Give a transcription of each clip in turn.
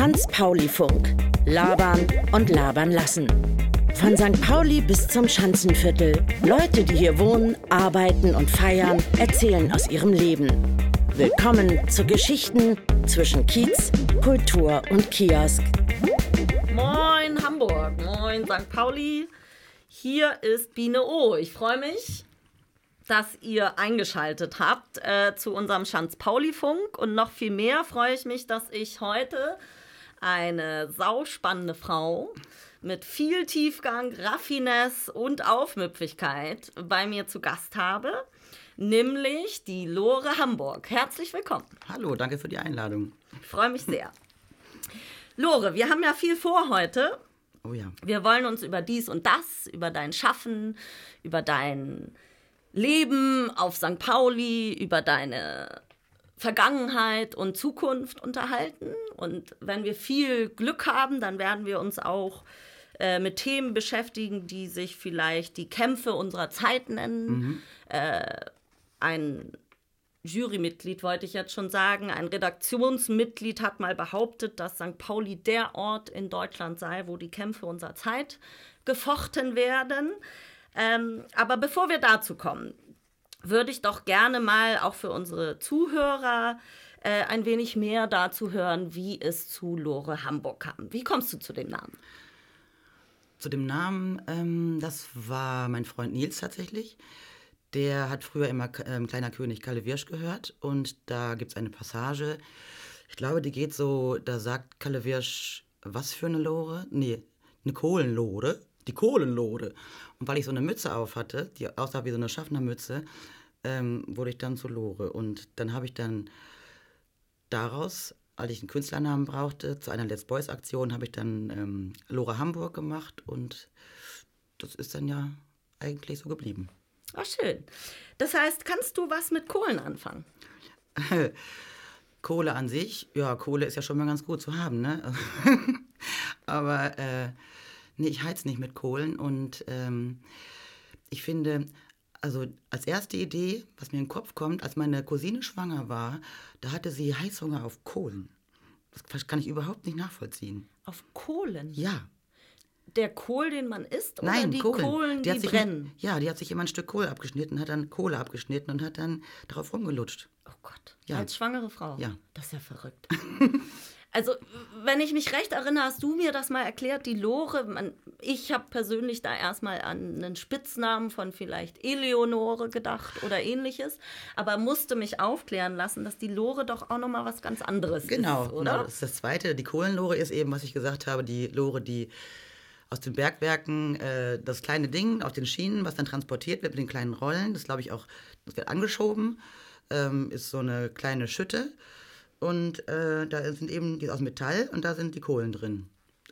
Schanz-Pauli-Funk. Labern und labern lassen. Von St. Pauli bis zum Schanzenviertel. Leute, die hier wohnen, arbeiten und feiern, erzählen aus ihrem Leben. Willkommen zu Geschichten zwischen Kiez, Kultur und Kiosk. Moin Hamburg, moin St. Pauli. Hier ist Biene O. Ich freue mich, dass ihr eingeschaltet habt äh, zu unserem Schanz-Pauli-Funk. Und noch viel mehr freue ich mich, dass ich heute eine sauspannende Frau mit viel Tiefgang, Raffinesse und Aufmüpfigkeit bei mir zu Gast habe, nämlich die Lore Hamburg. Herzlich willkommen. Hallo, danke für die Einladung. Ich freue mich sehr. Lore, wir haben ja viel vor heute. Oh ja. Wir wollen uns über dies und das, über dein Schaffen, über dein Leben auf St. Pauli, über deine Vergangenheit und Zukunft unterhalten. Und wenn wir viel Glück haben, dann werden wir uns auch äh, mit Themen beschäftigen, die sich vielleicht die Kämpfe unserer Zeit nennen. Mhm. Äh, ein Jurymitglied wollte ich jetzt schon sagen, ein Redaktionsmitglied hat mal behauptet, dass St. Pauli der Ort in Deutschland sei, wo die Kämpfe unserer Zeit gefochten werden. Ähm, aber bevor wir dazu kommen, würde ich doch gerne mal auch für unsere Zuhörer äh, ein wenig mehr dazu hören, wie es zu Lore Hamburg kam. Wie kommst du zu dem Namen? Zu dem Namen, ähm, das war mein Freund Nils tatsächlich. Der hat früher immer ähm, Kleiner König Kalle Wirsch gehört und da gibt es eine Passage. Ich glaube, die geht so, da sagt Kalle Wirsch, was für eine Lore? Nee, eine Kohlenlore die Kohlenlode. Und weil ich so eine Mütze auf hatte, die aussah wie so eine Schaffnermütze, ähm, wurde ich dann zu Lore. Und dann habe ich dann daraus, als ich einen Künstlernamen brauchte, zu einer Let's Boys Aktion habe ich dann ähm, Lore Hamburg gemacht und das ist dann ja eigentlich so geblieben. Ach, schön. Das heißt, kannst du was mit Kohlen anfangen? Kohle an sich, ja, Kohle ist ja schon mal ganz gut zu haben, ne? Aber äh, Nee, ich heiz nicht mit Kohlen und ähm, ich finde, also als erste Idee, was mir in den Kopf kommt, als meine Cousine schwanger war, da hatte sie Heißhunger auf Kohlen. Das kann ich überhaupt nicht nachvollziehen. Auf Kohlen? Ja. Der Kohl, den man isst? Oder Nein, die Kohlen, Kohlen, die, die brennen? ja, die hat sich immer ein Stück Kohl abgeschnitten, hat dann Kohle abgeschnitten und hat dann darauf rumgelutscht. Oh Gott. Ja. Als schwangere Frau? Ja. Das ist ja verrückt. Also, wenn ich mich recht erinnere, hast du mir das mal erklärt, die Lore. Man, ich habe persönlich da erstmal an einen Spitznamen von vielleicht Eleonore gedacht oder ähnliches, aber musste mich aufklären lassen, dass die Lore doch auch nochmal was ganz anderes genau, ist. Oder? Genau, das ist das Zweite. Die Kohlenlore ist eben, was ich gesagt habe, die Lore, die aus den Bergwerken äh, das kleine Ding auf den Schienen, was dann transportiert wird mit den kleinen Rollen, das glaube ich auch, das wird angeschoben, ähm, ist so eine kleine Schütte. Und äh, da sind eben, die ist aus Metall und da sind die Kohlen drin.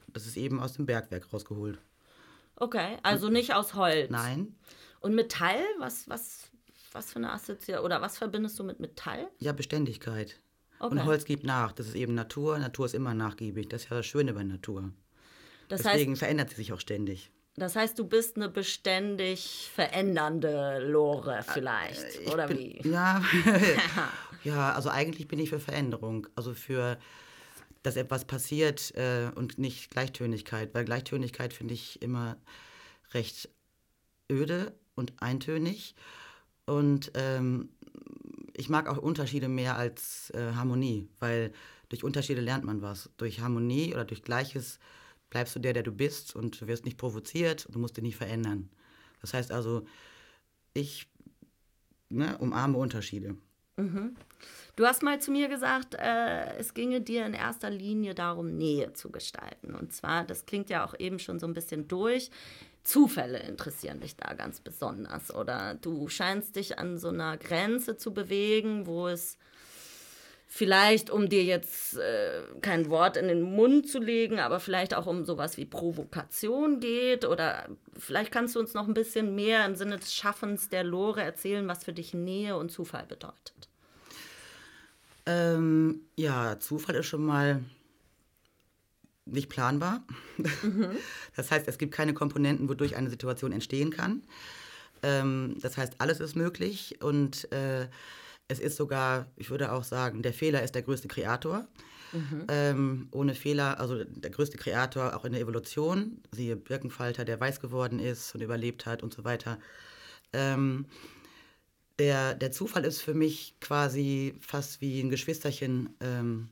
Das ist eben aus dem Bergwerk rausgeholt. Okay, also nicht aus Holz. Nein. Und Metall, was, was, was für eine Assoziation oder was verbindest du mit Metall? Ja, Beständigkeit. Okay. Und Holz gibt nach. Das ist eben Natur. Natur ist immer nachgiebig. Das ist ja das Schöne bei Natur. Das Deswegen heißt, verändert sie sich auch ständig. Das heißt, du bist eine beständig verändernde Lore vielleicht, ich oder bin, wie? Ja, ja, also eigentlich bin ich für Veränderung, also für, dass etwas passiert äh, und nicht Gleichtönigkeit, weil Gleichtönigkeit finde ich immer recht öde und eintönig und ähm, ich mag auch Unterschiede mehr als äh, Harmonie, weil durch Unterschiede lernt man was. Durch Harmonie oder durch Gleiches bleibst du der, der du bist und du wirst nicht provoziert und du musst dich nicht verändern. Das heißt also, ich ne, umarme Unterschiede. Mhm. Du hast mal zu mir gesagt, äh, es ginge dir in erster Linie darum, Nähe zu gestalten. Und zwar, das klingt ja auch eben schon so ein bisschen durch, Zufälle interessieren dich da ganz besonders. Oder du scheinst dich an so einer Grenze zu bewegen, wo es vielleicht, um dir jetzt äh, kein Wort in den Mund zu legen, aber vielleicht auch um sowas wie Provokation geht oder vielleicht kannst du uns noch ein bisschen mehr im Sinne des Schaffens der Lore erzählen, was für dich Nähe und Zufall bedeutet. Ähm, ja, Zufall ist schon mal nicht planbar. Mhm. Das heißt, es gibt keine Komponenten, wodurch eine Situation entstehen kann. Ähm, das heißt, alles ist möglich und äh, es ist sogar, ich würde auch sagen, der Fehler ist der größte Kreator. Mhm. Ähm, ohne Fehler, also der größte Kreator auch in der Evolution, siehe Birkenfalter, der weiß geworden ist und überlebt hat und so weiter. Ähm, der, der Zufall ist für mich quasi fast wie ein Geschwisterchen ähm,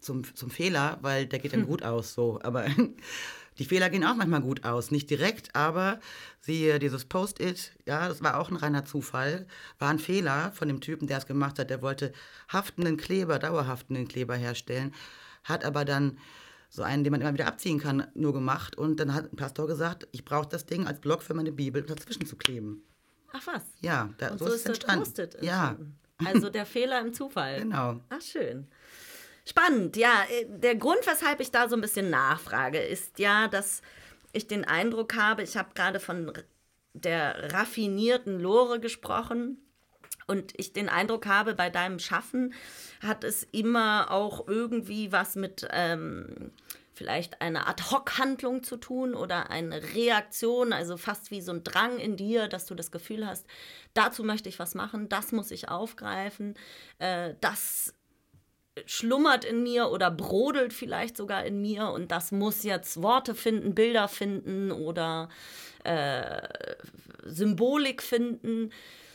zum, zum Fehler, weil der geht dann hm. gut aus, so. Aber die Fehler gehen auch manchmal gut aus. Nicht direkt, aber siehe dieses Post-it, ja, das war auch ein reiner Zufall. War ein Fehler von dem Typen, der es gemacht hat. Der wollte haftenden Kleber, dauerhaftenden Kleber herstellen, hat aber dann so einen, den man immer wieder abziehen kann, nur gemacht. Und dann hat ein Pastor gesagt, ich brauche das Ding als Block für meine Bibel dazwischen zu kleben. Ach was? Ja, da, Und so, ist es entstanden. entstanden. Ja. Also der Fehler im Zufall. Genau. Ach schön. Spannend, ja. Äh, der Grund, weshalb ich da so ein bisschen nachfrage, ist ja, dass ich den Eindruck habe, ich habe gerade von der raffinierten Lore gesprochen. Und ich den Eindruck habe, bei deinem Schaffen hat es immer auch irgendwie was mit ähm, vielleicht einer Ad-Hoc-Handlung zu tun oder eine Reaktion, also fast wie so ein Drang in dir, dass du das Gefühl hast, dazu möchte ich was machen, das muss ich aufgreifen, äh, das schlummert in mir oder brodelt vielleicht sogar in mir und das muss jetzt Worte finden, Bilder finden oder äh, Symbolik finden.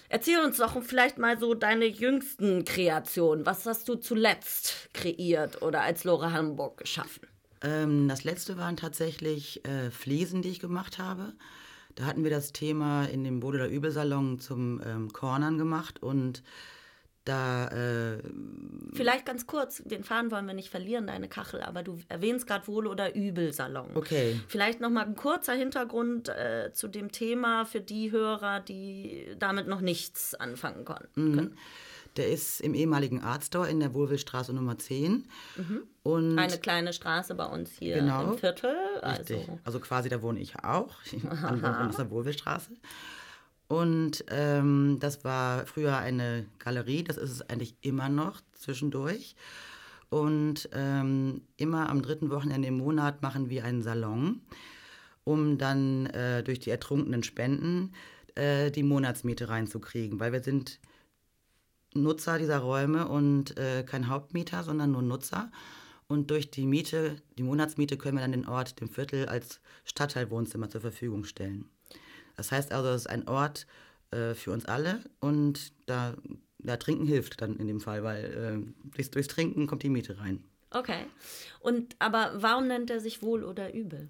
Erzähl uns doch vielleicht mal so deine jüngsten Kreationen. Was hast du zuletzt kreiert oder als Lore Hamburg geschaffen? Ähm, das letzte waren tatsächlich äh, Fliesen, die ich gemacht habe. Da hatten wir das Thema in dem Bode der Übelsalon zum ähm, Cornern gemacht und da. Äh, Vielleicht ganz kurz, den Faden wollen wir nicht verlieren, deine Kachel, aber du erwähnst gerade Wohl- oder Übelsalon. Okay. Vielleicht nochmal ein kurzer Hintergrund äh, zu dem Thema für die Hörer, die damit noch nichts anfangen konnten. Mhm. Der ist im ehemaligen Artstore in der Wohlwillstraße Nummer 10. Mhm. Und Eine kleine Straße bei uns hier genau, im Viertel. Also. also quasi da wohne ich auch, an der Wohlwillstraße. Und ähm, das war früher eine Galerie, das ist es eigentlich immer noch zwischendurch. Und ähm, immer am dritten Wochenende im Monat machen wir einen Salon, um dann äh, durch die ertrunkenen Spenden äh, die Monatsmiete reinzukriegen, weil wir sind Nutzer dieser Räume und äh, kein Hauptmieter, sondern nur Nutzer. Und durch die Miete, die Monatsmiete, können wir dann den Ort, dem Viertel als Stadtteilwohnzimmer zur Verfügung stellen. Das heißt also, es ist ein Ort äh, für uns alle und da, da Trinken hilft dann in dem Fall, weil äh, durchs, durchs Trinken kommt die Miete rein. Okay. Und aber warum nennt er sich wohl oder übel?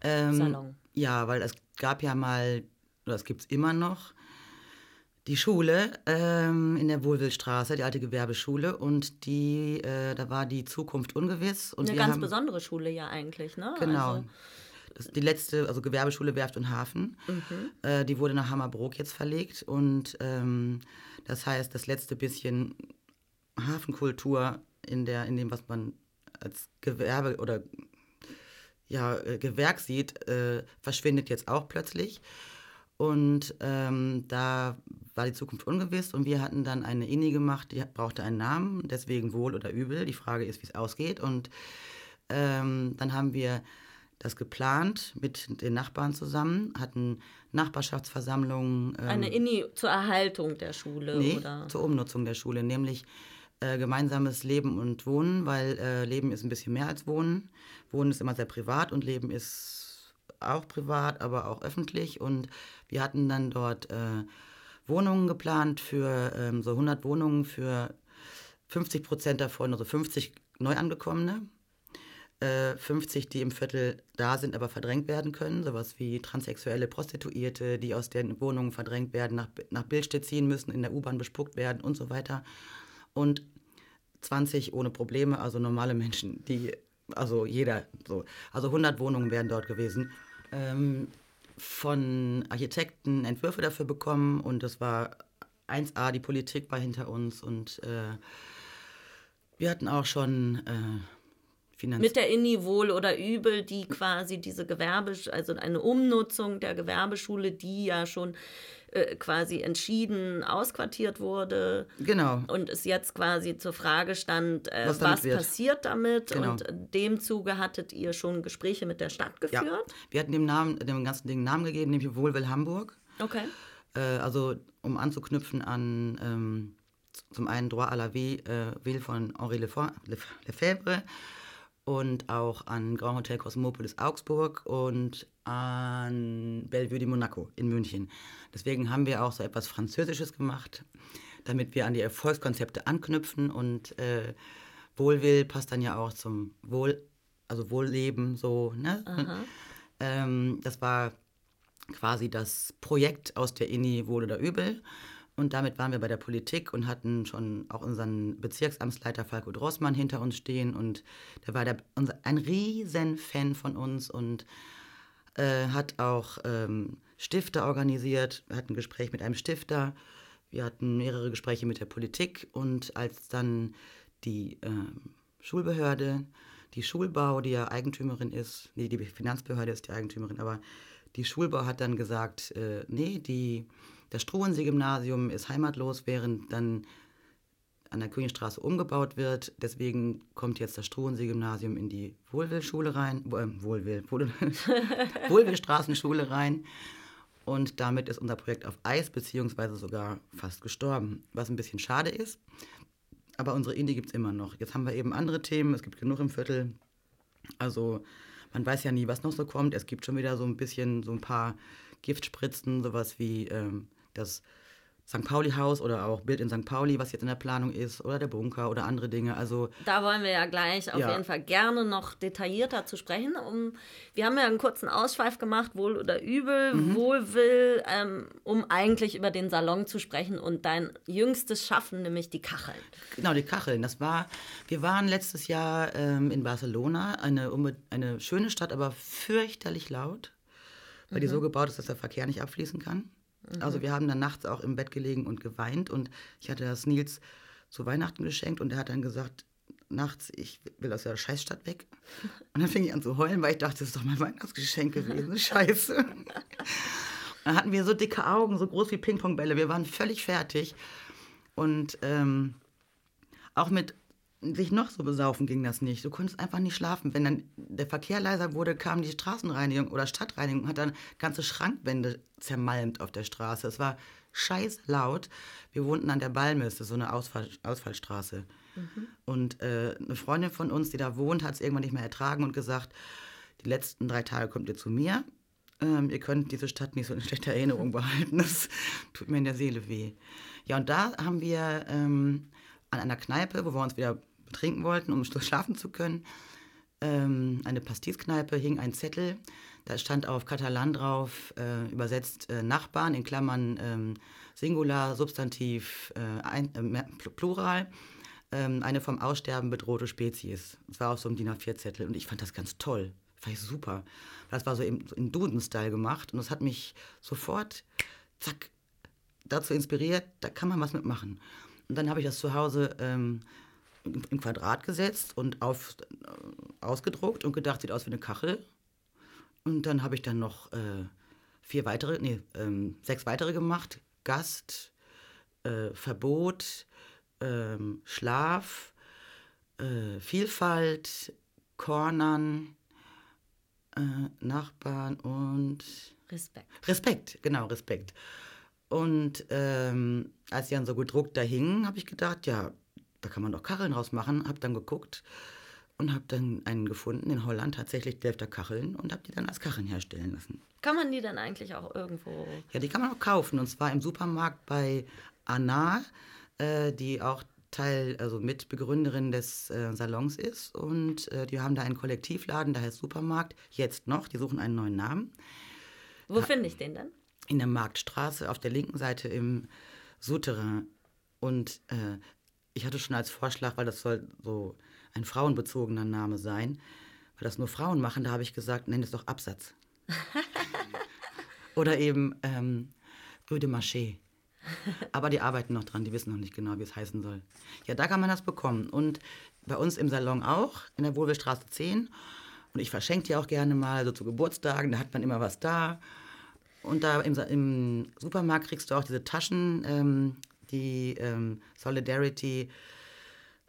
Ähm, Salon. Ja, weil es gab ja mal, oder es gibt es immer noch, die Schule ähm, in der Wohlwillstraße, die alte Gewerbeschule, und die, äh, da war die Zukunft ungewiss. Und Eine ganz haben, besondere Schule ja eigentlich, ne? Genau. Also, die letzte, also Gewerbeschule Werft und Hafen, mhm. äh, die wurde nach Hammerbrook jetzt verlegt. Und ähm, das heißt, das letzte bisschen Hafenkultur in, der, in dem, was man als Gewerbe oder ja, äh, Gewerk sieht, äh, verschwindet jetzt auch plötzlich. Und ähm, da war die Zukunft ungewiss und wir hatten dann eine INI gemacht, die brauchte einen Namen, deswegen wohl oder übel. Die Frage ist, wie es ausgeht. Und ähm, dann haben wir das geplant mit den Nachbarn zusammen, hatten Nachbarschaftsversammlungen. Ähm, Eine INI zur Erhaltung der Schule nee, oder? zur Umnutzung der Schule, nämlich äh, gemeinsames Leben und Wohnen, weil äh, Leben ist ein bisschen mehr als Wohnen. Wohnen ist immer sehr privat und Leben ist auch privat, aber auch öffentlich. Und wir hatten dann dort äh, Wohnungen geplant für ähm, so 100 Wohnungen für 50 Prozent davon, also 50 Neuangekommene 50, äh, die im Viertel da sind, aber verdrängt werden können. Sowas wie transsexuelle Prostituierte, die aus den Wohnungen verdrängt werden, nach, nach Bildstedt ziehen müssen, in der U-Bahn bespuckt werden und so weiter. Und 20 ohne Probleme, also normale Menschen, die, also jeder, so. Also 100 Wohnungen wären dort gewesen. Ähm, von Architekten Entwürfe dafür bekommen und das war 1a, die Politik war hinter uns und äh, wir hatten auch schon äh, Finanz mit der INI wohl oder übel, die quasi diese Gewerbe, also eine Umnutzung der Gewerbeschule, die ja schon äh, quasi entschieden ausquartiert wurde. Genau. Und es jetzt quasi zur Frage stand, äh, was, was passiert damit? Genau. Und dem Zuge hattet ihr schon Gespräche mit der Stadt geführt? Ja. Wir hatten dem, Namen, dem ganzen Ding einen Namen gegeben, nämlich Wohlwill Hamburg. Okay. Äh, also um anzuknüpfen an ähm, zum einen Droit à la Vie, äh, Ville von Henri Lefebvre und auch an Grand Hotel Cosmopolis Augsburg und an Bellevue de Monaco in München. Deswegen haben wir auch so etwas Französisches gemacht, damit wir an die Erfolgskonzepte anknüpfen und äh, Wohlwill passt dann ja auch zum Wohl, also Wohlleben so. Ne? Ähm, das war quasi das Projekt aus der INI Wohl oder Übel. Und damit waren wir bei der Politik und hatten schon auch unseren Bezirksamtsleiter Falco Drossmann hinter uns stehen. Und der war der, unser, ein riesen Fan von uns und äh, hat auch ähm, Stifter organisiert. Wir hatten ein Gespräch mit einem Stifter. Wir hatten mehrere Gespräche mit der Politik. Und als dann die äh, Schulbehörde, die Schulbau, die ja Eigentümerin ist, nee, die Finanzbehörde ist die Eigentümerin, aber die Schulbau hat dann gesagt, äh, nee, die das Struensee-Gymnasium ist heimatlos, während dann an der Königstraße umgebaut wird. Deswegen kommt jetzt das Struensee-Gymnasium in die Wohlwill-Schule rein, äh, Wohlwill, Wohlwill-Straßenschule rein. Und damit ist unser Projekt auf Eis, beziehungsweise sogar fast gestorben, was ein bisschen schade ist. Aber unsere Indie gibt es immer noch. Jetzt haben wir eben andere Themen, es gibt genug im Viertel. Also man weiß ja nie, was noch so kommt. Es gibt schon wieder so ein bisschen, so ein paar Giftspritzen, sowas wie ähm, das St. Pauli-Haus oder auch Bild in St. Pauli, was jetzt in der Planung ist, oder der Bunker oder andere Dinge. Also da wollen wir ja gleich auf ja. jeden Fall gerne noch detaillierter zu sprechen. Um, wir haben ja einen kurzen Ausschweif gemacht, wohl oder übel, mhm. Wohlwill, ähm, um eigentlich über den Salon zu sprechen und dein jüngstes Schaffen, nämlich die Kacheln. Genau, die Kacheln. Das war, wir waren letztes Jahr ähm, in Barcelona, eine, eine schöne Stadt, aber fürchterlich laut, weil mhm. die so gebaut ist, dass der Verkehr nicht abfließen kann. Also wir haben dann nachts auch im Bett gelegen und geweint und ich hatte das Nils zu Weihnachten geschenkt und er hat dann gesagt, nachts, ich will aus der Scheißstadt weg. Und dann fing ich an zu heulen, weil ich dachte, das ist doch mein Weihnachtsgeschenk gewesen, scheiße. Und dann hatten wir so dicke Augen, so groß wie Pingpongbälle, wir waren völlig fertig. Und ähm, auch mit sich noch so besaufen ging das nicht. Du konntest einfach nicht schlafen. Wenn dann der Verkehr leiser wurde, kam die Straßenreinigung oder Stadtreinigung, hat dann ganze Schrankwände zermalmt auf der Straße. Es war scheiß laut. Wir wohnten an der das ist so eine Ausfall, Ausfallstraße. Mhm. Und äh, eine Freundin von uns, die da wohnt, hat es irgendwann nicht mehr ertragen und gesagt, die letzten drei Tage kommt ihr zu mir. Ähm, ihr könnt diese Stadt nicht so in schlechter Erinnerung behalten. Das tut mir in der Seele weh. Ja, und da haben wir ähm, an einer Kneipe, wo wir uns wieder trinken wollten, um schlafen zu können. Ähm, eine Pastizkneipe hing ein Zettel, da stand auf Katalan drauf, äh, übersetzt äh, Nachbarn, in Klammern ähm, Singular, Substantiv, äh, ein, äh, Plural, ähm, eine vom Aussterben bedrohte Spezies. Das war auf so einem DIN A4-Zettel und ich fand das ganz toll. Fand ich super. Das war so im, so Duden-Style gemacht und das hat mich sofort, zack, dazu inspiriert, da kann man was mitmachen. Und dann habe ich das zu Hause ähm, in Quadrat gesetzt und auf, äh, ausgedruckt und gedacht, sieht aus wie eine Kachel. Und dann habe ich dann noch äh, vier weitere, nee, ähm, sechs weitere gemacht. Gast, äh, Verbot, ähm, Schlaf, äh, Vielfalt, Kornern, äh, Nachbarn und Respekt. Respekt, genau, Respekt. Und ähm, als die dann so gedruckt da hingen, habe ich gedacht, ja, da kann man doch Kacheln rausmachen. Habe dann geguckt und habe dann einen gefunden in Holland, tatsächlich Delfter Kacheln und habe die dann als Kacheln herstellen lassen. Kann man die dann eigentlich auch irgendwo? Ja, die kann man auch kaufen und zwar im Supermarkt bei Anna, äh, die auch Teil, also Mitbegründerin des äh, Salons ist und äh, die haben da einen Kollektivladen, der heißt Supermarkt, jetzt noch, die suchen einen neuen Namen. Wo finde ich den denn? In der Marktstraße auf der linken Seite im Souterrain. Und äh, ich hatte schon als Vorschlag, weil das soll so ein frauenbezogener Name sein, weil das nur Frauen machen, da habe ich gesagt, nenn es doch Absatz. Oder eben ähm, Rue de Marché. Aber die arbeiten noch dran, die wissen noch nicht genau, wie es heißen soll. Ja, da kann man das bekommen. Und bei uns im Salon auch, in der Wohlwillstraße 10. Und ich verschenke die auch gerne mal, so zu Geburtstagen, da hat man immer was da. Und da im, im Supermarkt kriegst du auch diese Taschen, ähm, die ähm, Solidarity,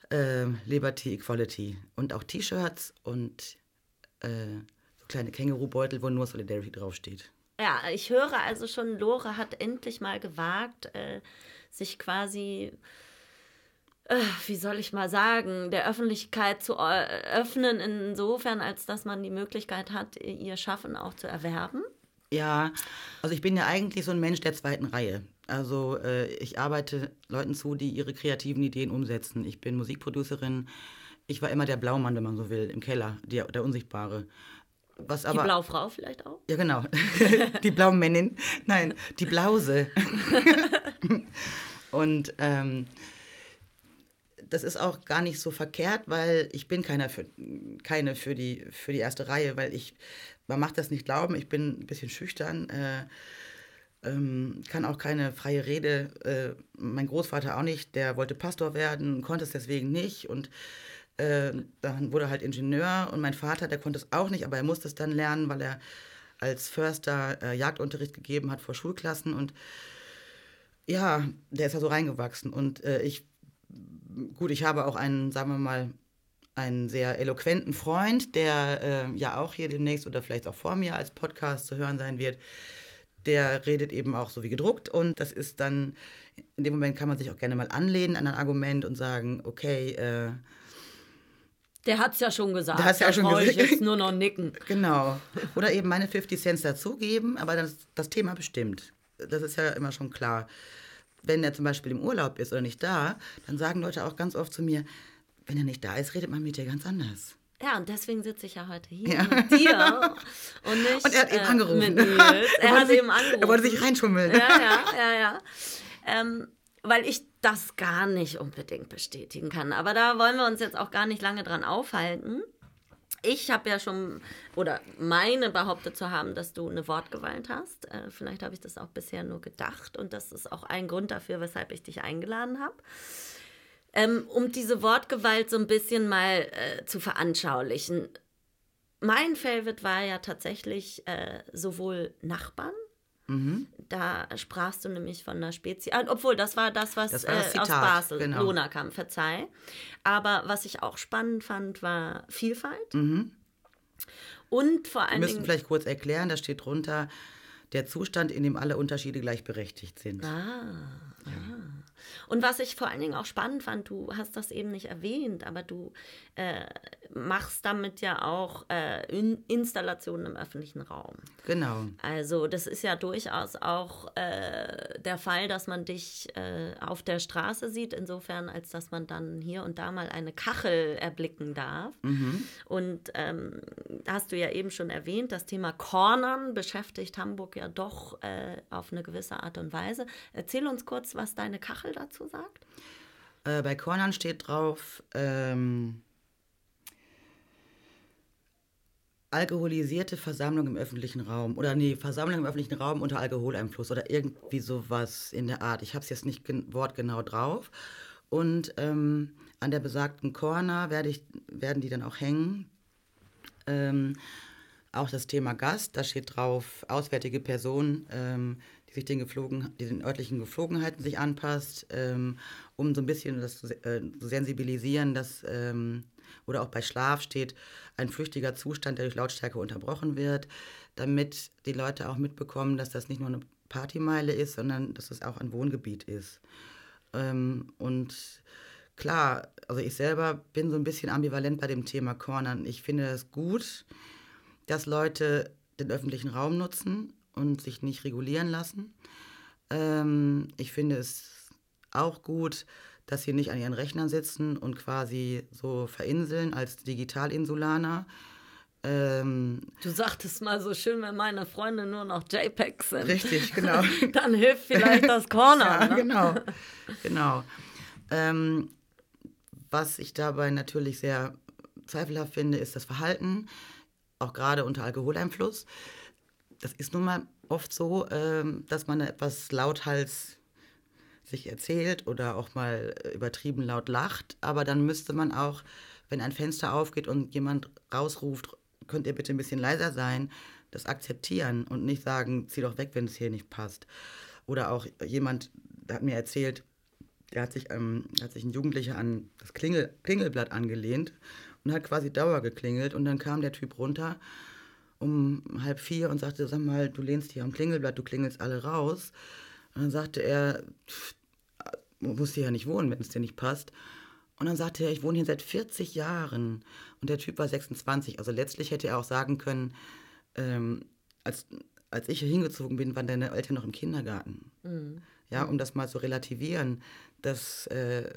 äh, Liberty, Equality und auch T-Shirts und äh, so kleine Kängurubeutel, wo nur Solidarity draufsteht. Ja, ich höre also schon, Lore hat endlich mal gewagt, äh, sich quasi äh, wie soll ich mal sagen, der Öffentlichkeit zu öffnen, insofern, als dass man die Möglichkeit hat, ihr Schaffen auch zu erwerben? Ja, also ich bin ja eigentlich so ein Mensch der zweiten Reihe. Also äh, ich arbeite Leuten zu, die ihre kreativen Ideen umsetzen. Ich bin Musikproducerin. Ich war immer der Blaumann, wenn man so will, im Keller, der, der Unsichtbare. Was aber, die Blaufrau vielleicht auch? Ja, genau. die Blaumännin. Nein, die Blause. Und ähm, das ist auch gar nicht so verkehrt, weil ich bin keiner für, keine für die, für die erste Reihe, weil ich, man macht das nicht glauben, ich bin ein bisschen schüchtern, äh, ähm, kann auch keine freie Rede, äh, mein Großvater auch nicht, der wollte Pastor werden, konnte es deswegen nicht und äh, dann wurde er halt Ingenieur und mein Vater, der konnte es auch nicht, aber er musste es dann lernen, weil er als Förster äh, Jagdunterricht gegeben hat vor Schulklassen und ja, der ist ja so reingewachsen und äh, ich gut, ich habe auch einen, sagen wir mal, einen sehr eloquenten Freund, der äh, ja auch hier demnächst oder vielleicht auch vor mir als Podcast zu hören sein wird. Der redet eben auch so wie gedruckt und das ist dann, in dem Moment kann man sich auch gerne mal anlehnen an ein Argument und sagen, okay, äh, der hat es ja schon gesagt. Der hat's ja da schon gesagt. ich jetzt nur noch nicken. Genau. Oder eben meine 50 Cent dazugeben, aber das, das Thema bestimmt. Das ist ja immer schon klar wenn er zum Beispiel im Urlaub ist oder nicht da, dann sagen Leute auch ganz oft zu mir, wenn er nicht da ist, redet man mit dir ganz anders. Ja, und deswegen sitze ich ja heute hier ja. mit dir und nicht und er hat eben äh, angerufen. mit Nils. Er, er hat sich, eben angerufen. Er wollte sich reinschummeln. Ja, ja, ja, ja. Ähm, weil ich das gar nicht unbedingt bestätigen kann. Aber da wollen wir uns jetzt auch gar nicht lange dran aufhalten ich habe ja schon, oder meine behauptet zu haben, dass du eine Wortgewalt hast. Äh, vielleicht habe ich das auch bisher nur gedacht und das ist auch ein Grund dafür, weshalb ich dich eingeladen habe. Ähm, um diese Wortgewalt so ein bisschen mal äh, zu veranschaulichen. Mein Favorite war ja tatsächlich äh, sowohl Nachbarn Mhm. Da sprachst du nämlich von einer Spezies. Ah, obwohl, das war das, was das war das äh, aus Basel, genau. Lona kam, verzeih. Aber was ich auch spannend fand, war Vielfalt. Mhm. Und vor allem. Wir müssen vielleicht kurz erklären, da steht drunter der Zustand, in dem alle Unterschiede gleichberechtigt sind. Ah, ja. ah. Und was ich vor allen Dingen auch spannend fand, du hast das eben nicht erwähnt, aber du äh, machst damit ja auch äh, in Installationen im öffentlichen Raum. Genau. Also das ist ja durchaus auch äh, der Fall, dass man dich äh, auf der Straße sieht, insofern als dass man dann hier und da mal eine Kachel erblicken darf. Mhm. Und ähm, hast du ja eben schon erwähnt, das Thema Cornern beschäftigt Hamburg ja doch äh, auf eine gewisse Art und Weise. Erzähl uns kurz, was deine Kachel dazu sagt. Äh, bei Cornern steht drauf, ähm, alkoholisierte Versammlung im öffentlichen Raum oder nee, Versammlung im öffentlichen Raum unter Alkoholeinfluss oder irgendwie sowas in der Art. Ich habe es jetzt nicht gen wortgenau drauf. Und ähm, an der besagten Corner werde ich, werden die dann auch hängen. Ähm, auch das Thema Gast, da steht drauf, auswärtige Person, ähm, sich den, Geflogen, den örtlichen Geflogenheiten sich anpasst, ähm, um so ein bisschen das zu äh, sensibilisieren, dass ähm, oder auch bei Schlaf steht ein flüchtiger Zustand, der durch Lautstärke unterbrochen wird, damit die Leute auch mitbekommen, dass das nicht nur eine Partymeile ist, sondern dass es auch ein Wohngebiet ist. Ähm, und klar, also ich selber bin so ein bisschen ambivalent bei dem Thema Cornern. Ich finde es gut, dass Leute den öffentlichen Raum nutzen und sich nicht regulieren lassen. Ähm, ich finde es auch gut, dass sie nicht an ihren Rechnern sitzen und quasi so verinseln als Digitalinsulaner. Ähm, du sagtest mal so schön, wenn meine Freunde nur noch JPEGs sind. Richtig, genau. dann hilft vielleicht das Corner. ja, ne? genau. genau. Ähm, was ich dabei natürlich sehr zweifelhaft finde, ist das Verhalten, auch gerade unter Alkoholeinfluss. Das ist nun mal oft so, ähm, dass man etwas lauthals sich erzählt oder auch mal äh, übertrieben laut lacht. Aber dann müsste man auch, wenn ein Fenster aufgeht und jemand rausruft, könnt ihr bitte ein bisschen leiser sein, das akzeptieren und nicht sagen, zieh doch weg, wenn es hier nicht passt. Oder auch jemand hat mir erzählt, der hat sich, ähm, hat sich ein Jugendlicher an das Klingel, Klingelblatt angelehnt und hat quasi Dauer geklingelt und dann kam der Typ runter um halb vier und sagte, sag mal, du lehnst hier am Klingelblatt, du klingelst alle raus. Und dann sagte er, musst du ja nicht wohnen, wenn es dir nicht passt. Und dann sagte er, ich wohne hier seit 40 Jahren. Und der Typ war 26. Also letztlich hätte er auch sagen können, ähm, als, als ich hier hingezogen bin, waren deine Eltern noch im Kindergarten. Mhm. Ja, um das mal zu relativieren, dass, äh,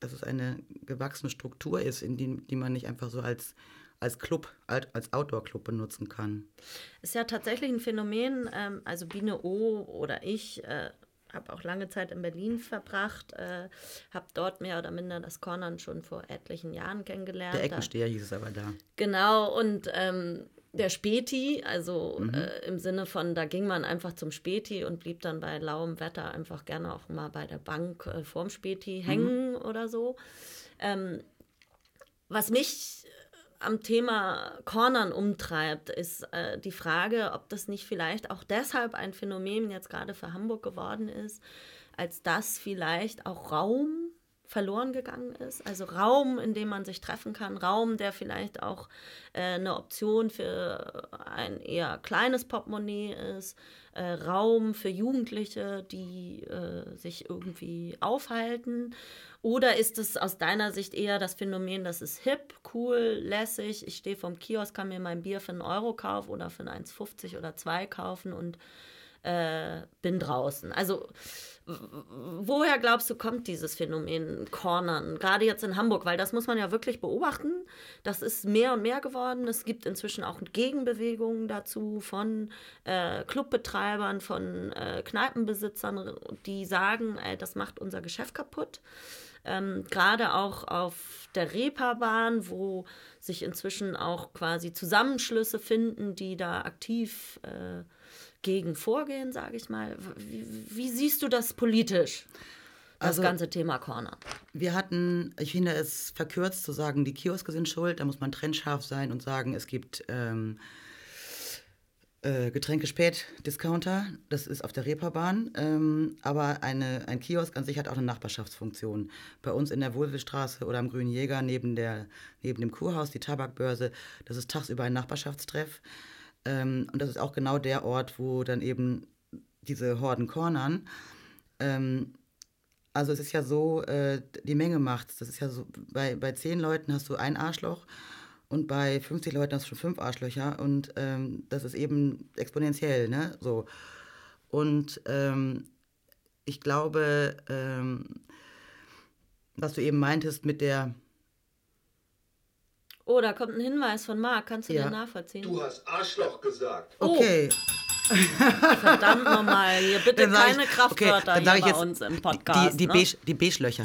dass es eine gewachsene Struktur ist, in die, die man nicht einfach so als, als Club, als Outdoor-Club benutzen kann. Ist ja tatsächlich ein Phänomen, ähm, also Biene O oder ich äh, habe auch lange Zeit in Berlin verbracht, äh, habe dort mehr oder minder das Cornern schon vor etlichen Jahren kennengelernt. Der Eckensteher hieß es aber da. Genau, und ähm, der Späti, also mhm. äh, im Sinne von, da ging man einfach zum Späti und blieb dann bei lauem Wetter einfach gerne auch mal bei der Bank äh, vorm Späti hängen mhm. oder so. Ähm, was mich am Thema Cornern umtreibt, ist äh, die Frage, ob das nicht vielleicht auch deshalb ein Phänomen jetzt gerade für Hamburg geworden ist, als dass vielleicht auch Raum verloren gegangen ist. Also Raum, in dem man sich treffen kann, Raum, der vielleicht auch äh, eine Option für ein eher kleines Portemonnaie ist, äh, Raum für Jugendliche, die äh, sich irgendwie aufhalten. Oder ist es aus deiner Sicht eher das Phänomen, das ist hip, cool, lässig, ich stehe vom Kiosk, kann mir mein Bier für einen Euro kaufen oder für 1,50 oder 2 kaufen und äh, bin draußen. Also woher glaubst du, kommt dieses Phänomen Cornern, gerade jetzt in Hamburg? Weil das muss man ja wirklich beobachten. Das ist mehr und mehr geworden. Es gibt inzwischen auch Gegenbewegungen dazu von äh, Clubbetreibern, von äh, Kneipenbesitzern, die sagen, ey, das macht unser Geschäft kaputt. Ähm, gerade auch auf der Reeperbahn, wo sich inzwischen auch quasi Zusammenschlüsse finden, die da aktiv äh, gegen vorgehen, sage ich mal. Wie, wie, siehst du das politisch? Das also, ganze Thema Corner. Wir hatten, ich finde es verkürzt zu sagen, die Kioske sind schuld, da muss man trennscharf sein und sagen, es gibt ähm, äh, Getränke spät Discounter, das ist auf der Reeperbahn, ähm, aber eine, ein Kiosk an sich hat auch eine Nachbarschaftsfunktion. Bei uns in der Wohlwillstraße oder am Grünen Jäger neben, der, neben dem Kurhaus, die Tabakbörse, das ist tagsüber ein Nachbarschaftstreff. Ähm, und das ist auch genau der Ort, wo dann eben diese Horden cornern. Ähm, also es ist ja so, äh, die Menge macht's. Das ist ja so, bei, bei zehn Leuten hast du ein Arschloch und bei 50 Leuten hast du schon fünf Arschlöcher und ähm, das ist eben exponentiell, ne? So. Und ähm, ich glaube, ähm, was du eben meintest mit der Oh, da kommt ein Hinweis von Marc. Kannst du ja. den nachvollziehen? Du hast Arschloch gesagt. Okay. Oh. Verdammt nochmal, hier bitte keine ich, Kraftwörter okay, hier bei jetzt, uns im Podcast. Die, die, ne? Beige, die Beige-Löcher.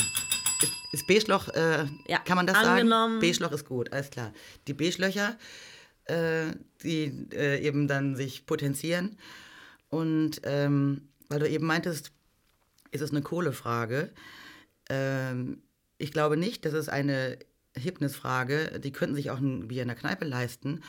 Ist, ist Beige-Loch, äh, ja, kann man das angenommen. sagen? Beige-Loch ist gut, alles klar. Die Beige-Löcher, äh, die äh, eben dann sich potenzieren. Und ähm, weil du eben meintest, ist es eine Kohlefrage. Ähm, ich glaube nicht, dass es eine Hipnisfrage, die könnten sich auch ein Bier in der Kneipe leisten.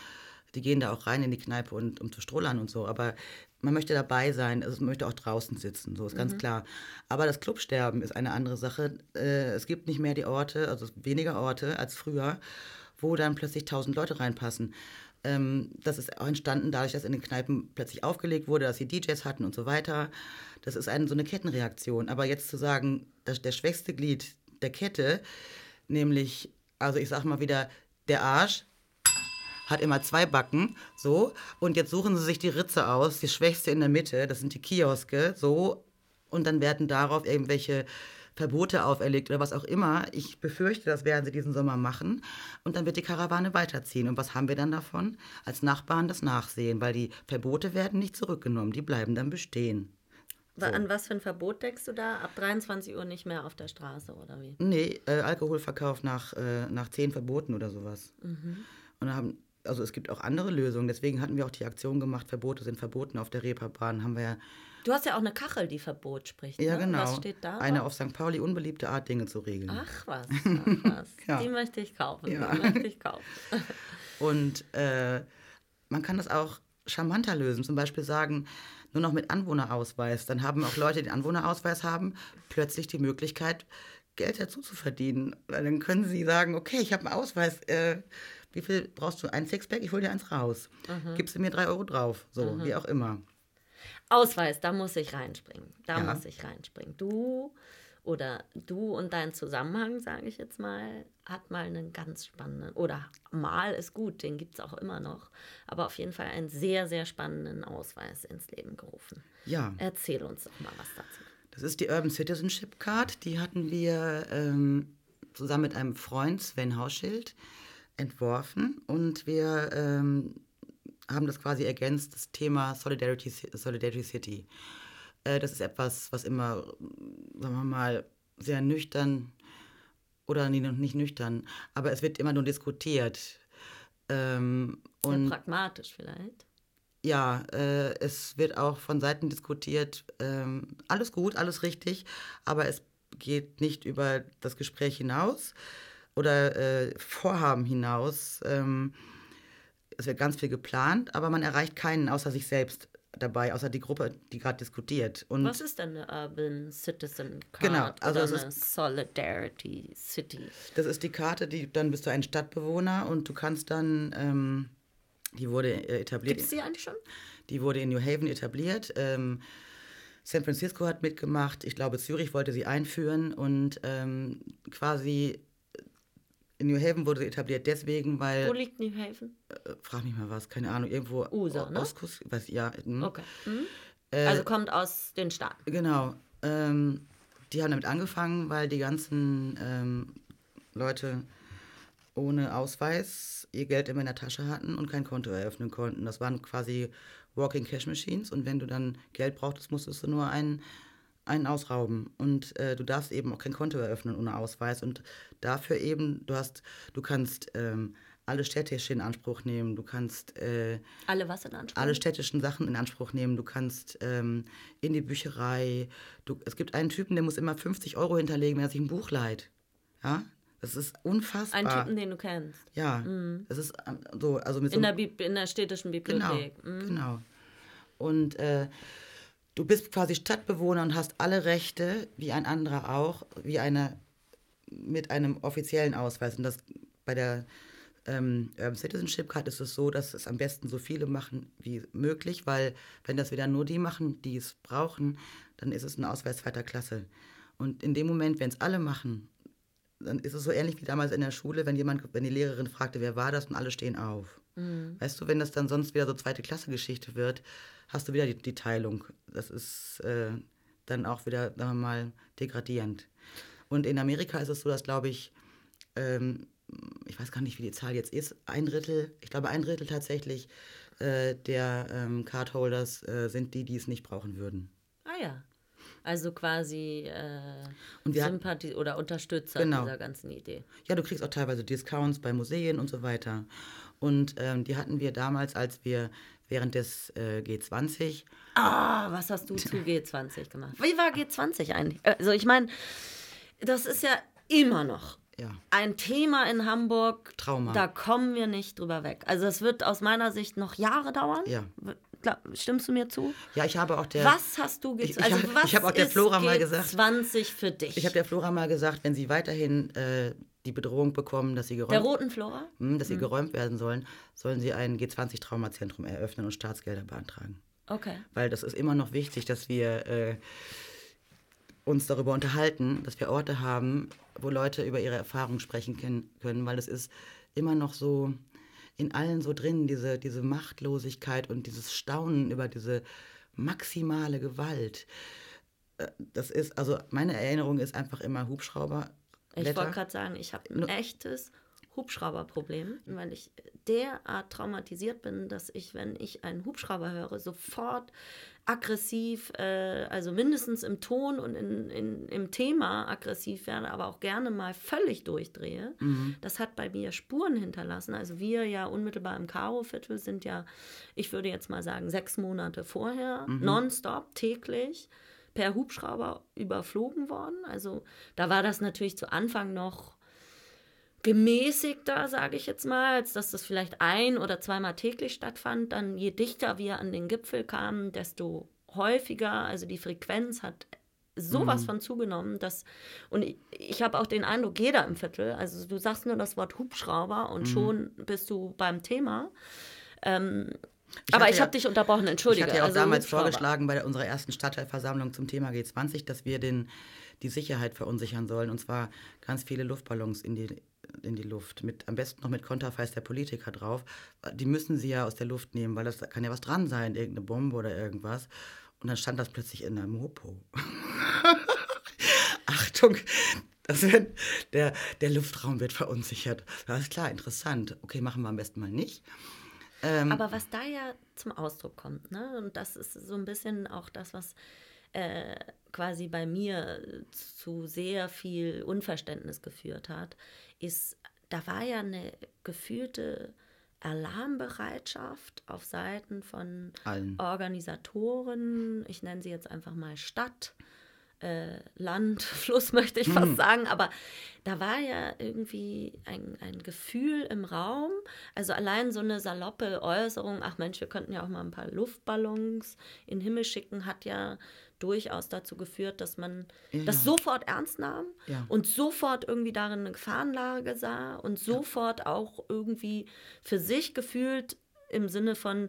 Die gehen da auch rein in die Kneipe und um zu strollern und so. Aber man möchte dabei sein, also man möchte auch draußen sitzen, so ist ganz mhm. klar. Aber das Clubsterben ist eine andere Sache. Äh, es gibt nicht mehr die Orte, also weniger Orte als früher, wo dann plötzlich tausend Leute reinpassen. Ähm, das ist auch entstanden dadurch, dass in den Kneipen plötzlich aufgelegt wurde, dass sie DJs hatten und so weiter. Das ist eine, so eine Kettenreaktion. Aber jetzt zu sagen, dass der schwächste Glied der Kette, nämlich also ich sag mal wieder, der Arsch hat immer zwei Backen, so. Und jetzt suchen sie sich die Ritze aus, die schwächste in der Mitte, das sind die Kioske, so. Und dann werden darauf irgendwelche Verbote auferlegt oder was auch immer. Ich befürchte, das werden sie diesen Sommer machen. Und dann wird die Karawane weiterziehen. Und was haben wir dann davon? Als Nachbarn das Nachsehen, weil die Verbote werden nicht zurückgenommen, die bleiben dann bestehen. So. An was für ein Verbot denkst du da? Ab 23 Uhr nicht mehr auf der Straße oder wie? Nee, äh, Alkoholverkauf nach, äh, nach zehn Verboten oder sowas. Mhm. Und haben, also es gibt auch andere Lösungen. Deswegen hatten wir auch die Aktion gemacht, Verbote sind verboten auf der Reeperbahn. Haben wir ja Du hast ja auch eine Kachel, die Verbot spricht. Ja, ne? genau. Was steht da? Eine auf St. Pauli unbeliebte Art, Dinge zu regeln. Ach was, ach was. ja. Die möchte ich kaufen. Ja. Die möchte ich kaufen. Und äh, man kann das auch charmanter lösen. Zum Beispiel sagen, nur noch mit Anwohnerausweis. Dann haben auch Leute, die einen Anwohnerausweis haben, plötzlich die Möglichkeit, Geld dazu zu verdienen. Weil dann können sie sagen, okay, ich habe einen Ausweis. Äh, wie viel brauchst du? Ein Sixpack? Ich hole dir eins raus. Mhm. Gibst du mir drei Euro drauf? So, mhm. wie auch immer. Ausweis, da muss ich reinspringen. Da ja. muss ich reinspringen. Du oder du und dein Zusammenhang, sage ich jetzt mal, hat mal einen ganz spannenden, oder mal ist gut, den gibt es auch immer noch, aber auf jeden Fall einen sehr, sehr spannenden Ausweis ins Leben gerufen. Ja. Erzähl uns doch mal was dazu. Das ist die Urban Citizenship Card. Die hatten wir ähm, zusammen mit einem Freund, Sven Hauschild, entworfen. Und wir ähm, haben das quasi ergänzt, das Thema Solidarity, Solidarity City. Äh, das ist etwas, was immer, sagen wir mal, sehr nüchtern oder nee, nicht nüchtern, aber es wird immer nur diskutiert. Ähm, und pragmatisch vielleicht. Ja, äh, es wird auch von Seiten diskutiert, ähm, alles gut, alles richtig, aber es geht nicht über das Gespräch hinaus oder äh, Vorhaben hinaus. Ähm, es wird ganz viel geplant, aber man erreicht keinen außer sich selbst dabei, außer die Gruppe, die gerade diskutiert. Und Was ist denn eine Urban Citizen Card genau, also oder eine Solidarity City? Das ist die Karte, die dann bist du ein Stadtbewohner und du kannst dann, ähm, die wurde äh, etabliert. Gibt es die eigentlich schon? Die wurde in New Haven etabliert. Ähm, San Francisco hat mitgemacht. Ich glaube, Zürich wollte sie einführen und ähm, quasi in New Haven wurde sie etabliert deswegen, weil. Wo liegt New Haven? Äh, frag mich mal was, keine Ahnung, irgendwo. USA, ne? Ostkurs, weiß ja. Mh. Okay. Mhm. Äh, also kommt aus den Staaten. Genau. Ähm, die haben damit angefangen, weil die ganzen ähm, Leute ohne Ausweis ihr Geld immer in der Tasche hatten und kein Konto eröffnen konnten. Das waren quasi Walking Cash Machines und wenn du dann Geld brauchtest, musstest du nur einen, einen ausrauben. Und äh, du darfst eben auch kein Konto eröffnen ohne Ausweis. Und dafür eben, du hast, du kannst ähm, alle städtischen in Anspruch nehmen, du kannst äh, alle was in Anspruch? Alle städtischen Sachen in Anspruch nehmen. Du kannst ähm, in die Bücherei. Du, es gibt einen Typen, der muss immer 50 Euro hinterlegen, wenn er sich ein Buch leiht. Ja, das ist unfassbar. Ein Typen, den du kennst. Ja, mhm. das ist ähm, so, also mit in, so der in der städtischen Bibliothek. Genau, mhm. genau. Und äh, du bist quasi Stadtbewohner und hast alle Rechte, wie ein anderer auch, wie eine mit einem offiziellen Ausweis. Und das bei der ähm, Urban Citizenship Card ist es so, dass es am besten so viele machen wie möglich, weil wenn das wieder nur die machen, die es brauchen, dann ist es ein Ausweis zweiter Klasse. Und in dem Moment, wenn es alle machen, dann ist es so ähnlich wie damals in der Schule, wenn jemand, wenn die Lehrerin fragte, wer war das und alle stehen auf. Mhm. Weißt du, wenn das dann sonst wieder so zweite Klasse Geschichte wird, hast du wieder die, die Teilung. Das ist äh, dann auch wieder, sagen wir mal, degradierend. Und in Amerika ist es so, dass, glaube ich, ähm, ich weiß gar nicht, wie die Zahl jetzt ist, ein Drittel, ich glaube ein Drittel tatsächlich äh, der ähm, Cardholders äh, sind die, die es nicht brauchen würden. Ah ja. Also quasi äh, Sympathie oder Unterstützer genau. dieser ganzen Idee. Ja, du kriegst auch teilweise Discounts bei Museen und so weiter. Und ähm, die hatten wir damals, als wir während des äh, G20. Ah, was hast du zu G20 gemacht? Wie war G20 eigentlich? Also ich meine, das ist ja immer noch ja. ein Thema in Hamburg. Trauma. Da kommen wir nicht drüber weg. Also es wird aus meiner Sicht noch Jahre dauern. Ja. Stimmst du mir zu? Ja, ich habe auch der. Was hast du gesagt? Also, ich, ich, ich habe auch der Flora mal gesagt. 20 für dich. Ich habe der Flora mal gesagt, wenn sie weiterhin äh, die Bedrohung bekommen, dass sie geräumt, der roten Flora, mh, hm, dass sie mhm. geräumt werden sollen, sollen sie ein G20-Traumazentrum eröffnen und Staatsgelder beantragen. Okay. Weil das ist immer noch wichtig, dass wir äh, uns darüber unterhalten, dass wir Orte haben, wo Leute über ihre Erfahrungen sprechen können, weil es ist immer noch so in allen so drin, diese, diese Machtlosigkeit und dieses Staunen über diese maximale Gewalt. Äh, das ist, also meine Erinnerung ist einfach immer Hubschrauber. Ich wollte gerade sagen, ich habe ein echtes Hubschrauberproblem, weil ich derart traumatisiert bin, dass ich, wenn ich einen Hubschrauber höre, sofort aggressiv, äh, also mindestens im Ton und in, in, im Thema aggressiv werde, aber auch gerne mal völlig durchdrehe. Mhm. Das hat bei mir Spuren hinterlassen. Also wir ja unmittelbar im Karo-Viertel sind ja, ich würde jetzt mal sagen, sechs Monate vorher, mhm. nonstop, täglich per Hubschrauber überflogen worden. Also da war das natürlich zu Anfang noch gemäßigter, sage ich jetzt mal, als dass das vielleicht ein oder zweimal täglich stattfand. Dann je dichter wir an den Gipfel kamen, desto häufiger, also die Frequenz hat sowas mhm. von zugenommen, dass und ich, ich habe auch den Eindruck, jeder im Viertel, also du sagst nur das Wort Hubschrauber und mhm. schon bist du beim Thema. Ähm, ich aber ich habe ja, dich unterbrochen, entschuldige. Ich hatte ja auch also damals vorgeschlagen bei unserer ersten Stadtteilversammlung zum Thema G20, dass wir den die Sicherheit verunsichern sollen. Und zwar ganz viele Luftballons in die, in die Luft. Mit, am besten noch mit Konterfeis der Politiker drauf. Die müssen sie ja aus der Luft nehmen, weil das da kann ja was dran sein, irgendeine Bombe oder irgendwas. Und dann stand das plötzlich in der Mopo. Achtung, wird, der, der Luftraum wird verunsichert. Das ist klar, interessant. Okay, machen wir am besten mal nicht. Ähm, Aber was da ja zum Ausdruck kommt, ne? und das ist so ein bisschen auch das, was äh, quasi bei mir zu sehr viel Unverständnis geführt hat, ist, da war ja eine gefühlte Alarmbereitschaft auf Seiten von Allen. Organisatoren, ich nenne sie jetzt einfach mal Stadt, äh, Land, Fluss möchte ich fast sagen, aber da war ja irgendwie ein, ein Gefühl im Raum, also allein so eine saloppe Äußerung, ach Mensch, wir könnten ja auch mal ein paar Luftballons in den Himmel schicken, hat ja durchaus dazu geführt, dass man Ja. das sofort ernst nahm Ja. und sofort irgendwie darin eine Gefahrenlage sah und sofort auch irgendwie für sich gefühlt im Sinne von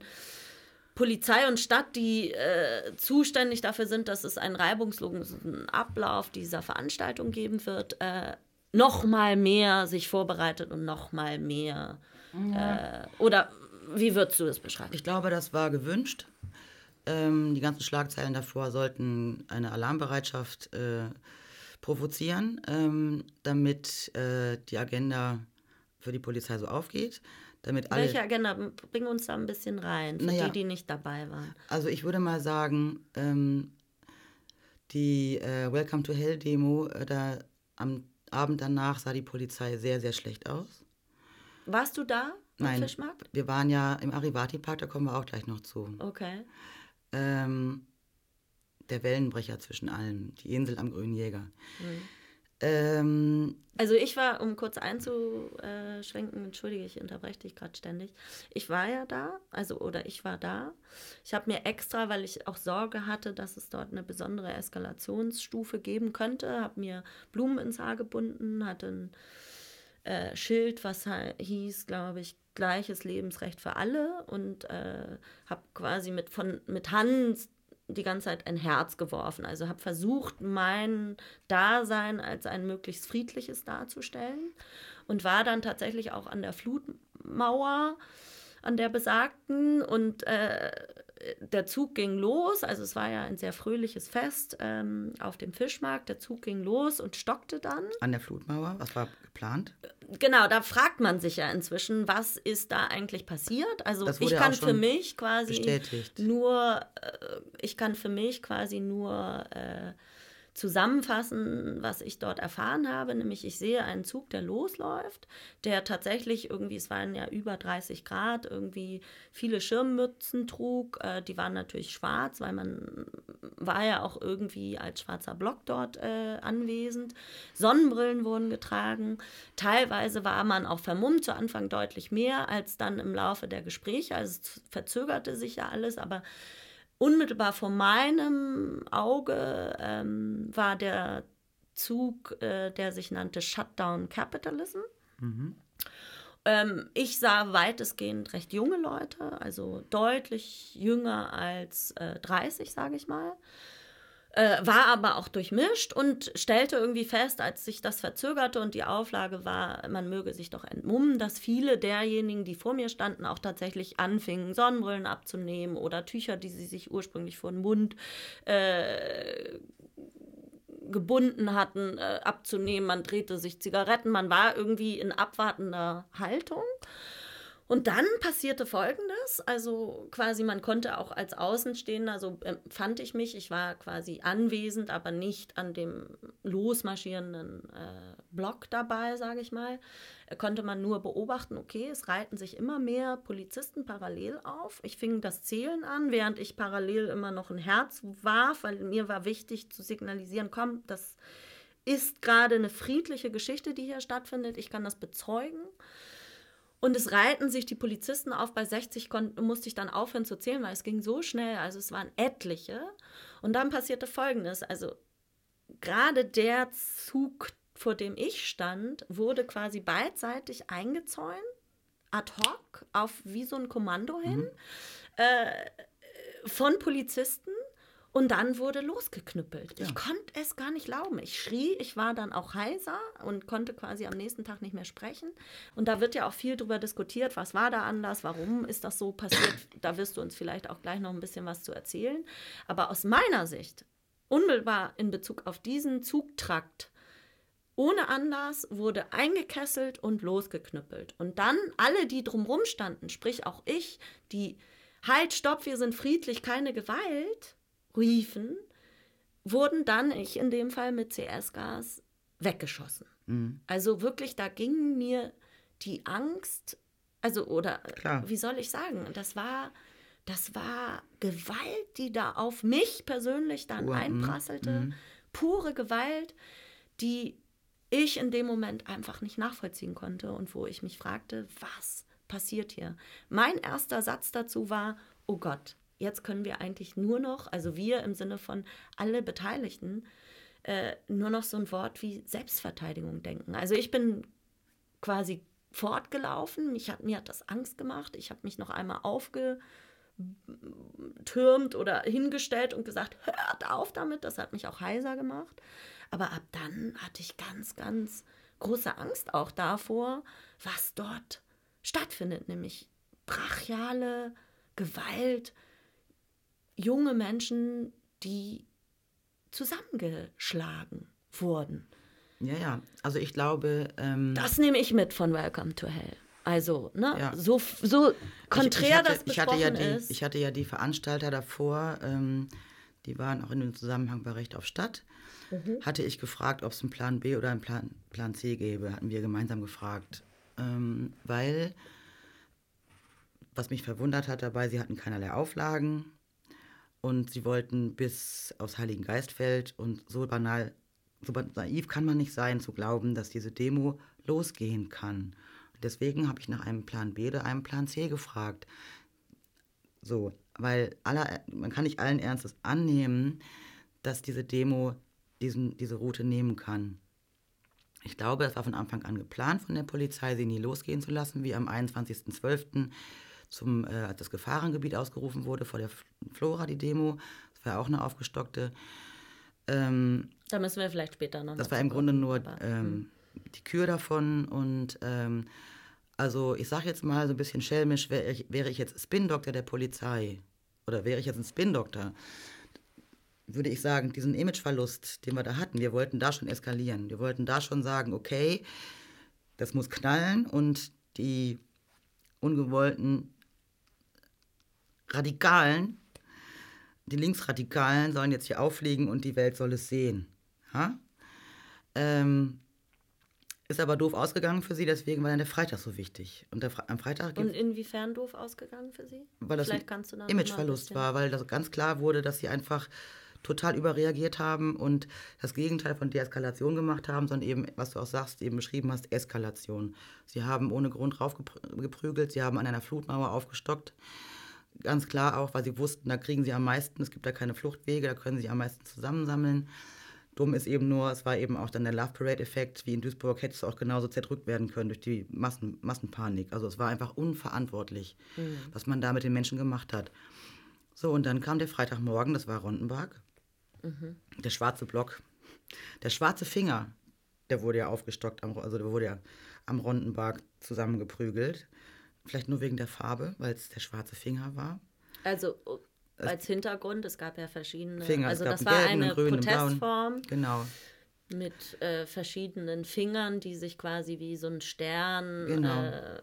Polizei und Stadt, die äh, zuständig dafür sind, dass es einen reibungslosen Ablauf dieser Veranstaltung geben wird, äh, noch mal mehr sich vorbereitet und noch mal mehr äh, oder wie würdest du das beschreiben? Ich glaube, das war gewünscht. Ähm, die ganzen Schlagzeilen davor sollten eine Alarmbereitschaft äh, provozieren, ähm, damit äh, die Agenda für die Polizei so aufgeht. Damit alle, Welche Agenda? Bring uns da ein bisschen rein, für Naja. die, die nicht dabei waren. Also ich würde mal sagen, ähm, die äh, Welcome to Hell Demo, äh, da am Abend danach sah die Polizei sehr, sehr schlecht aus. Warst du da? Nein, Fischmarkt? wir waren ja im Arivati Park, da kommen wir auch gleich noch zu. Okay. ähm, der Wellenbrecher zwischen allem, die Insel am Grünen Jäger. Mhm. Ähm, Also ich war, um kurz einzuschwenken, entschuldige, ich unterbreche dich gerade ständig. Ich war ja da, also oder ich war da. Ich habe mir extra, weil ich auch Sorge hatte, dass es dort eine besondere Eskalationsstufe geben könnte, habe mir Blumen ins Haar gebunden, hatte ein äh, Schild, was hieß, glaube ich, gleiches Lebensrecht für alle und äh, habe quasi mit, von, mit Hand die ganze Zeit ein Herz geworfen. Also habe versucht, mein Dasein als ein möglichst friedliches darzustellen und war dann tatsächlich auch an der Flutmauer, an der besagten und äh, der Zug ging los, also es war ja ein sehr fröhliches Fest ähm, auf dem Fischmarkt. Der Zug ging los und stockte dann. an der Flutmauer, was war geplant? Genau, da fragt man sich ja inzwischen, was ist da eigentlich passiert? Also ich kann für mich quasi bestätigt. nur, äh, ich kann für mich quasi nur äh, zusammenfassen, was ich dort erfahren habe, nämlich ich sehe einen Zug, der losläuft, der tatsächlich irgendwie, es waren ja über 30 Grad, irgendwie viele Schirmmützen trug, äh, die waren natürlich schwarz, weil man war ja auch irgendwie als schwarzer Block dort äh, anwesend. Sonnenbrillen wurden getragen. Teilweise war man auch vermummt, zu Anfang deutlich mehr als dann im Laufe der Gespräche. Also es verzögerte sich ja alles, aber unmittelbar vor meinem Auge ähm, war der Zug, äh, der sich nannte Shutdown Capitalism. Ähm, ich sah weitestgehend recht junge Leute, also deutlich jünger als äh, 30, sage ich mal. Äh, war aber auch durchmischt und stellte irgendwie fest, als sich das verzögerte und die Auflage war, man möge sich doch entmummen, dass viele derjenigen, die vor mir standen, auch tatsächlich anfingen, Sonnenbrillen abzunehmen oder Tücher, die sie sich ursprünglich vor den Mund äh, gebunden hatten, äh, abzunehmen. Man drehte sich Zigaretten, man war irgendwie in abwartender Haltung. Und dann passierte Folgendes, also quasi man konnte auch als Außenstehender, so empfand ich mich, ich war quasi anwesend, aber nicht an dem losmarschierenden äh, Block dabei, sage ich mal, äh, konnte man nur beobachten, okay, es reihten sich immer mehr Polizisten parallel auf. Ich fing das Zählen an, während ich parallel immer noch ein Herz warf, weil mir war wichtig zu signalisieren, komm, das ist gerade eine friedliche Geschichte, die hier stattfindet, ich kann das bezeugen. Und es reihten sich die Polizisten auf. Bei 60 kon- musste ich dann aufhören zu zählen, weil es ging so schnell. Also es waren etliche. Und dann passierte Folgendes. Also gerade der Zug, vor dem ich stand, wurde quasi beidseitig eingezäunt, ad hoc, auf wie so ein Kommando hin, äh, von Polizisten. Und dann wurde losgeknüppelt. Ich konnte es gar nicht glauben. Ich schrie, ich war dann auch heiser und konnte quasi am nächsten Tag nicht mehr sprechen. Und da wird ja auch viel darüber diskutiert, was war da anders, warum ist das so passiert. Da wirst du uns vielleicht auch gleich noch ein bisschen was zu erzählen. Aber aus meiner Sicht, unmittelbar in Bezug auf diesen Zugtrakt, ohne Anlass wurde eingekesselt und losgeknüppelt. Und dann alle, die drumrum standen, sprich auch ich, die halt, stopp, wir sind friedlich, keine Gewalt, riefen, wurden dann, ich in dem Fall mit CS-Gas, weggeschossen. Mhm. Also wirklich, da ging mir die Angst, also oder Klar. wie soll ich sagen, das war, das war Gewalt, die da auf mich persönlich dann Pur, mhm, einprasselte, pure Gewalt, die ich in dem Moment einfach nicht nachvollziehen konnte und wo ich mich fragte, was passiert hier? Mein erster Satz dazu war, oh Gott, jetzt können wir eigentlich nur noch, also wir im Sinne von alle Beteiligten, äh, nur noch so ein Wort wie Selbstverteidigung denken. Also ich bin quasi fortgelaufen, mich hat, mir hat das Angst gemacht, ich habe mich noch einmal aufgetürmt oder hingestellt und gesagt, hört auf damit, das hat mich auch heiser gemacht. Aber ab dann hatte ich ganz, ganz große Angst auch davor, was dort stattfindet, nämlich brachiale Gewalt, junge Menschen, die zusammengeschlagen wurden. Ja, ja. Also ich glaube. Ähm, Das nehme ich mit von Welcome to Hell. Also, ne, Ja. so, so konträr ich, ich hatte, das ich hatte ja die, ist. Ich hatte ja die Veranstalter davor, ähm, die waren auch in dem Zusammenhang bei Recht auf Stadt. Mhm. Hatte ich gefragt, ob es einen Plan B oder einen Plan, Plan C gäbe, hatten wir gemeinsam gefragt. Ähm, weil, was mich verwundert hat dabei, sie hatten keinerlei Auflagen und sie wollten bis aufs Heiligen Geistfeld und so banal, so naiv kann man nicht sein, zu glauben, dass diese Demo losgehen kann. Deswegen habe ich nach einem Plan B oder einem Plan C gefragt. So, weil aller, man kann nicht allen Ernstes annehmen, dass diese Demo diesen, diese Route nehmen kann. Ich glaube, es war von Anfang an geplant von der Polizei, sie nie losgehen zu lassen, wie am 21.12. zum äh, als das Gefahrengebiet ausgerufen wurde vor der Flora, die Demo. Das war auch eine aufgestockte. Ähm, da müssen wir vielleicht später noch. das war im Grunde nur ähm, die Kür davon und ähm, also ich sage jetzt mal so ein bisschen schelmisch, wäre ich, wäre ich jetzt Spin-Doktor der Polizei oder wäre ich jetzt ein Spin-Doktor, würde ich sagen, diesen Imageverlust, den wir da hatten, wir wollten da schon eskalieren. Wir wollten da schon sagen, okay, das muss knallen und die ungewollten Radikalen, die Linksradikalen sollen jetzt hier auffliegen und die Welt soll es sehen. Ha? Ähm, ist aber doof ausgegangen für sie, deswegen war dann der Freitag so wichtig. Und der, Fre- am Freitag Und inwiefern doof ausgegangen für Sie? weil das vielleicht ein kannst du da Imageverlust war, weil das ganz klar wurde, dass sie einfach total überreagiert haben und das Gegenteil von Deeskalation gemacht haben, sondern eben, was du auch sagst, eben beschrieben hast, Eskalation. Sie haben ohne Grund raufgeprügelt, sie haben an einer Flutmauer aufgestockt. Ganz klar auch, weil sie wussten, da kriegen sie am meisten, es gibt da keine Fluchtwege, da können sie am meisten zusammensammeln. Dumm ist eben nur, es war eben auch dann der Love Parade-Effekt, wie in Duisburg hätte es auch genauso zerdrückt werden können durch die Massen, Massenpanik. Also es war einfach unverantwortlich, was man da mit den Menschen gemacht hat. So, und dann kam der Freitagmorgen, das war Rondenberg. Der schwarze Block. Der schwarze Finger, der wurde ja aufgestockt, am, also der wurde ja am Rondenberg zusammengeprügelt. Vielleicht nur wegen der Farbe, weil es der schwarze Finger war. Also oh, als Hintergrund, es gab ja verschiedene. Finger, also das war gelben, eine grünen. Protestform Genau. mit äh, verschiedenen Fingern, die sich quasi wie so ein Stern Genau. äh,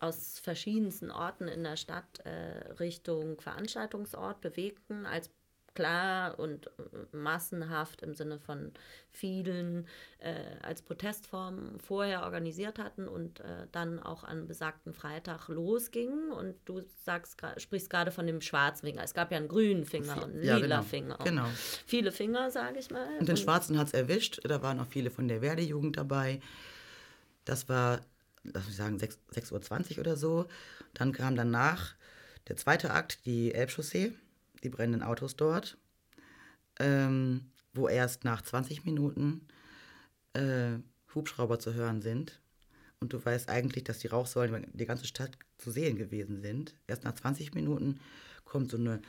aus verschiedensten Orten in der Stadt äh, Richtung Veranstaltungsort bewegten, als klar und äh, massenhaft im Sinne von vielen äh, als Protestform vorher organisiert hatten und äh, dann auch an besagten Freitag losgingen. Und du sagst, sprichst gerade von dem schwarzen Finger. Es gab ja einen grünen Finger und einen Ja, lila genau. Finger. Genau. Viele Finger, sage ich mal. Und den Schwarzen hat es erwischt. Da waren auch viele von der Werdejugend dabei. Das war, lass mich sagen, 6 6.20 Uhr oder so. Dann kam danach der zweite Akt, die Elbchaussee, die brennenden Autos dort, ähm, wo erst nach 20 Minuten äh, Hubschrauber zu hören sind. Und du weißt eigentlich, dass die Rauchsäulen die ganze Stadt zu sehen gewesen sind. Erst nach 20 Minuten kommt so eine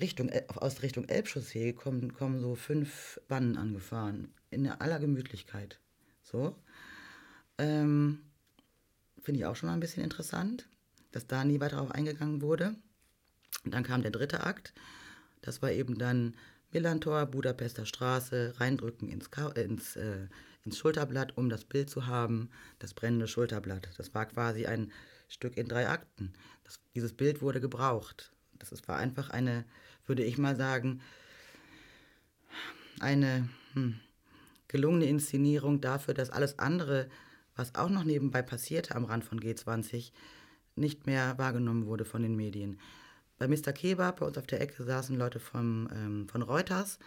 Richtung, aus Richtung Elbchaussee kommen, kommen so fünf Wannen angefahren. In aller Gemütlichkeit. So. Ähm, Finde ich auch schon mal ein bisschen interessant, dass da nie weiter darauf eingegangen wurde. Und dann kam der dritte Akt. Das war eben dann Millantor, Budapester Straße, reindrücken ins, äh, ins, äh, ins Schulterblatt, um das Bild zu haben, das brennende Schulterblatt. Das war quasi ein Stück in drei Akten. Das, dieses Bild wurde gebraucht. Das ist, war einfach eine, würde ich mal sagen, eine hm, gelungene Inszenierung dafür, dass alles andere, was auch noch nebenbei passierte am Rand von G20, nicht mehr wahrgenommen wurde von den Medien. Bei Mr. Kebab, bei uns auf der Ecke, saßen Leute vom, ähm, von Reuters.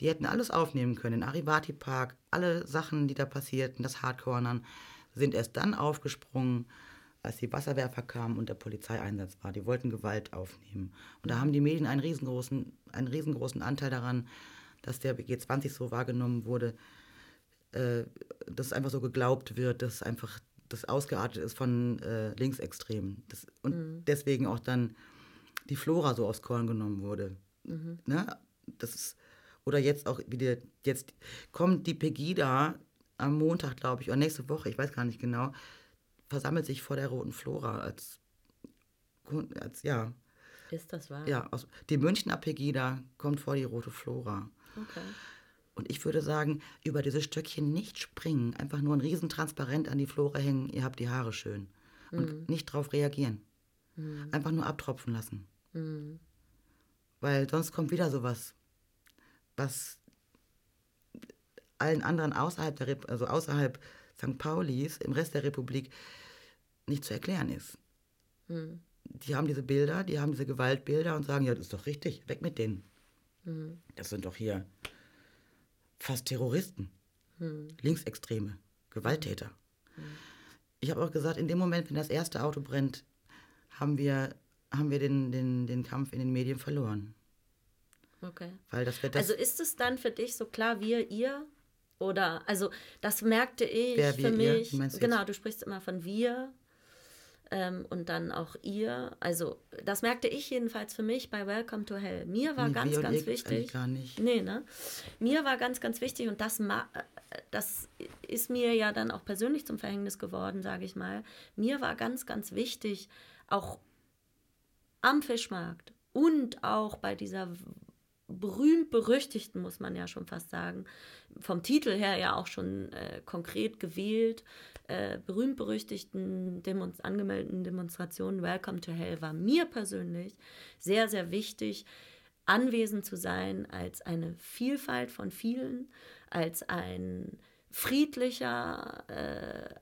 Die hätten alles aufnehmen können. Den Arivati Park, alle Sachen, die da passierten, das Hardcornern, sind erst dann aufgesprungen, als die Wasserwerfer kamen und der Polizeieinsatz war. Die wollten Gewalt aufnehmen. Und da haben die Medien einen riesengroßen, einen riesengroßen Anteil daran, dass der G20 so wahrgenommen wurde, äh, dass es einfach so geglaubt wird, dass einfach das ausgeartet ist von äh, Linksextremen. Das, und deswegen auch dann die Flora so aufs Korn genommen wurde. Ne? Das ist, oder jetzt auch wieder, jetzt kommt die Pegida am Montag, glaube ich, oder nächste Woche, ich weiß gar nicht genau, versammelt sich vor der Roten Flora als, als ja, Ist das wahr? ja, aus, die Münchner Pegida kommt vor die Rote Flora. Okay. Und ich würde sagen, über dieses Stöckchen nicht springen, einfach nur ein Riesentransparent an die Flora hängen, ihr habt die Haare schön. Und nicht drauf reagieren. Einfach nur abtropfen lassen. Weil sonst kommt wieder sowas, was allen anderen außerhalb der Rep also außerhalb St. Paulis, im Rest der Republik, nicht zu erklären ist. Die haben diese Bilder, die haben diese Gewaltbilder und sagen, ja, das ist doch richtig, weg mit denen. Das sind doch hier fast Terroristen, Linksextreme, Gewalttäter. Ich habe auch gesagt, in dem Moment, wenn das erste Auto brennt, haben wir, haben wir den, den, den Kampf in den Medien verloren. Okay. Weil das wird das, Also ist es dann für dich so klar, wir, ihr? Oder, also das merkte ich Wer, für wir, ihr? mich. Du genau, jetzt? du sprichst immer von wir ähm, und dann auch ihr. Also das merkte ich jedenfalls für mich bei Welcome to Hell. Mir war Nee, ganz, ganz ihr gibt's wichtig. gar nicht. Nee, ne? Mir war ganz, ganz wichtig und das, das ist mir ja dann auch persönlich zum Verhängnis geworden, sage ich mal. Mir war ganz, ganz wichtig, auch am Fischmarkt und auch bei dieser berühmt-berüchtigten, muss man ja schon fast sagen, vom Titel her ja auch schon äh, konkret gewählt, äh, berühmt-berüchtigten Demonst angemeldeten Demonstrationen Welcome to Hell war mir persönlich sehr, sehr wichtig, anwesend zu sein als eine Vielfalt von vielen, als ein friedlicher, äh,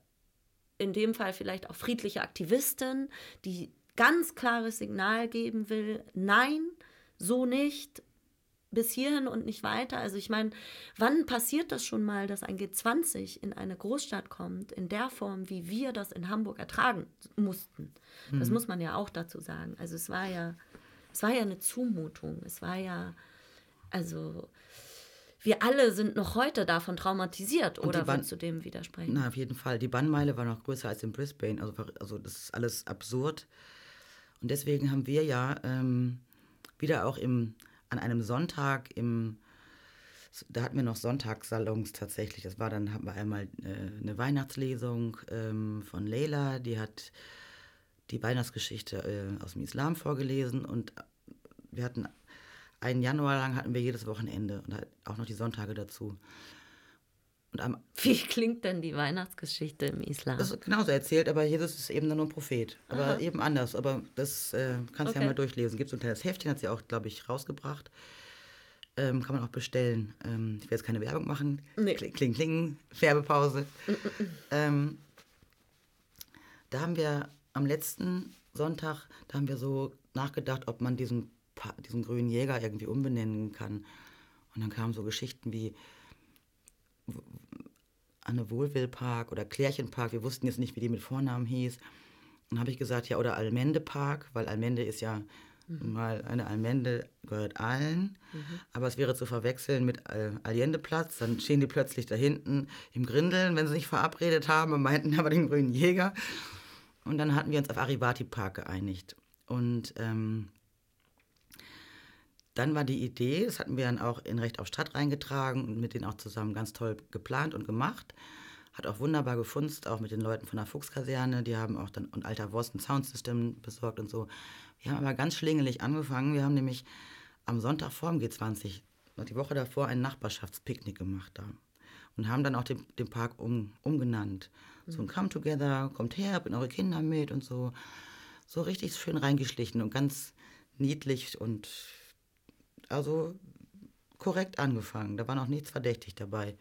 in dem Fall vielleicht auch friedliche Aktivistin, die ganz klares Signal geben will, nein, so nicht, bis hierhin und nicht weiter. Also ich meine, wann passiert das schon mal, dass ein G20 in eine Großstadt kommt, in der Form, wie wir das in Hamburg ertragen mussten? Das muss man ja auch dazu sagen. Also es war ja, es war ja eine Zumutung. Es war ja, also wir alle sind noch heute davon traumatisiert, oder würdest du dem widersprechen? Na, auf jeden Fall. Die Bannmeile war noch größer als in Brisbane. Also, also das ist alles absurd. Und deswegen haben wir ja ähm, wieder auch im, an einem Sonntag im, da hatten wir noch Sonntagssalons tatsächlich. Das war dann, hatten wir einmal äh, eine Weihnachtslesung ähm, von Leila, die hat die Weihnachtsgeschichte äh, aus dem Islam vorgelesen und wir hatten einen Januar lang hatten wir jedes Wochenende und halt auch noch die Sonntage dazu. Und am Wie klingt denn die Weihnachtsgeschichte im Islam? Das ist genauso erzählt, aber Jesus ist eben dann nur ein Prophet. Aber Aha. eben anders. Aber das äh, kannst du Okay. ja mal durchlesen. Gibt so ein kleines Heftchen, hat sie auch, glaube ich, rausgebracht. Ähm, kann man auch bestellen. Ähm, ich will jetzt keine Werbung machen. Nee. Kling, kling, kling. Werbepause. ähm, da haben wir am letzten Sonntag, da haben wir so nachgedacht, ob man diesen, diesen grünen Jäger irgendwie umbenennen kann. Und dann kamen so Geschichten wie Anne Wohlwillpark oder Klärchenpark. Wir wussten jetzt nicht, wie die mit Vornamen hieß. Dann habe ich gesagt, ja, oder Almende Park, weil Almende ist ja mal eine Almende gehört allen. Aber es wäre zu verwechseln mit äh, Allendeplatz. Dann stehen die plötzlich da hinten im Grindeln, wenn sie sich verabredet haben und meinten aber den grünen Jäger. Und dann hatten wir uns auf Arivati Park geeinigt. Und ähm, dann war die Idee, das hatten wir dann auch in Recht auf Stadt reingetragen und mit denen auch zusammen ganz toll geplant und gemacht. Hat auch wunderbar gefunzt, auch mit den Leuten von der Fuchskaserne. Die haben auch dann und Alter Wurst ein Soundsystem besorgt und so. Wir haben aber ganz schlingelig angefangen. Wir haben nämlich am Sonntag vor dem G20, die Woche davor, ein Nachbarschaftspicknick gemacht da. Und haben dann auch den, den Park um, umgenannt. So ein Come Together, kommt her, bringt eure Kinder mit und so. So richtig schön reingeschlichen und ganz niedlich und also korrekt angefangen. Da war noch nichts verdächtig dabei.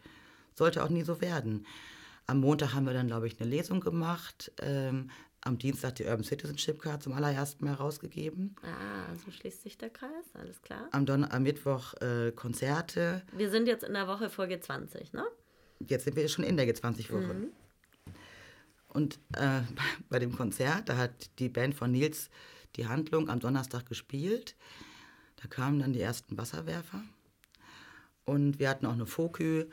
Sollte auch nie so werden. Am Montag haben wir dann, glaube ich, eine Lesung gemacht. Ähm, am Dienstag die Urban Citizenship Card zum allerersten Mal rausgegeben. Ah, so schließt sich der Kreis, alles klar. Am, Don am Mittwoch äh, Konzerte. Wir sind jetzt in der Woche Folge 20, ne? Jetzt sind wir schon in der G20-Woche. Mhm. Und äh, bei dem Konzert, da hat die Band von Nils die Handlung am Donnerstag gespielt. Da kamen dann die ersten Wasserwerfer. Und wir hatten auch eine Fokü.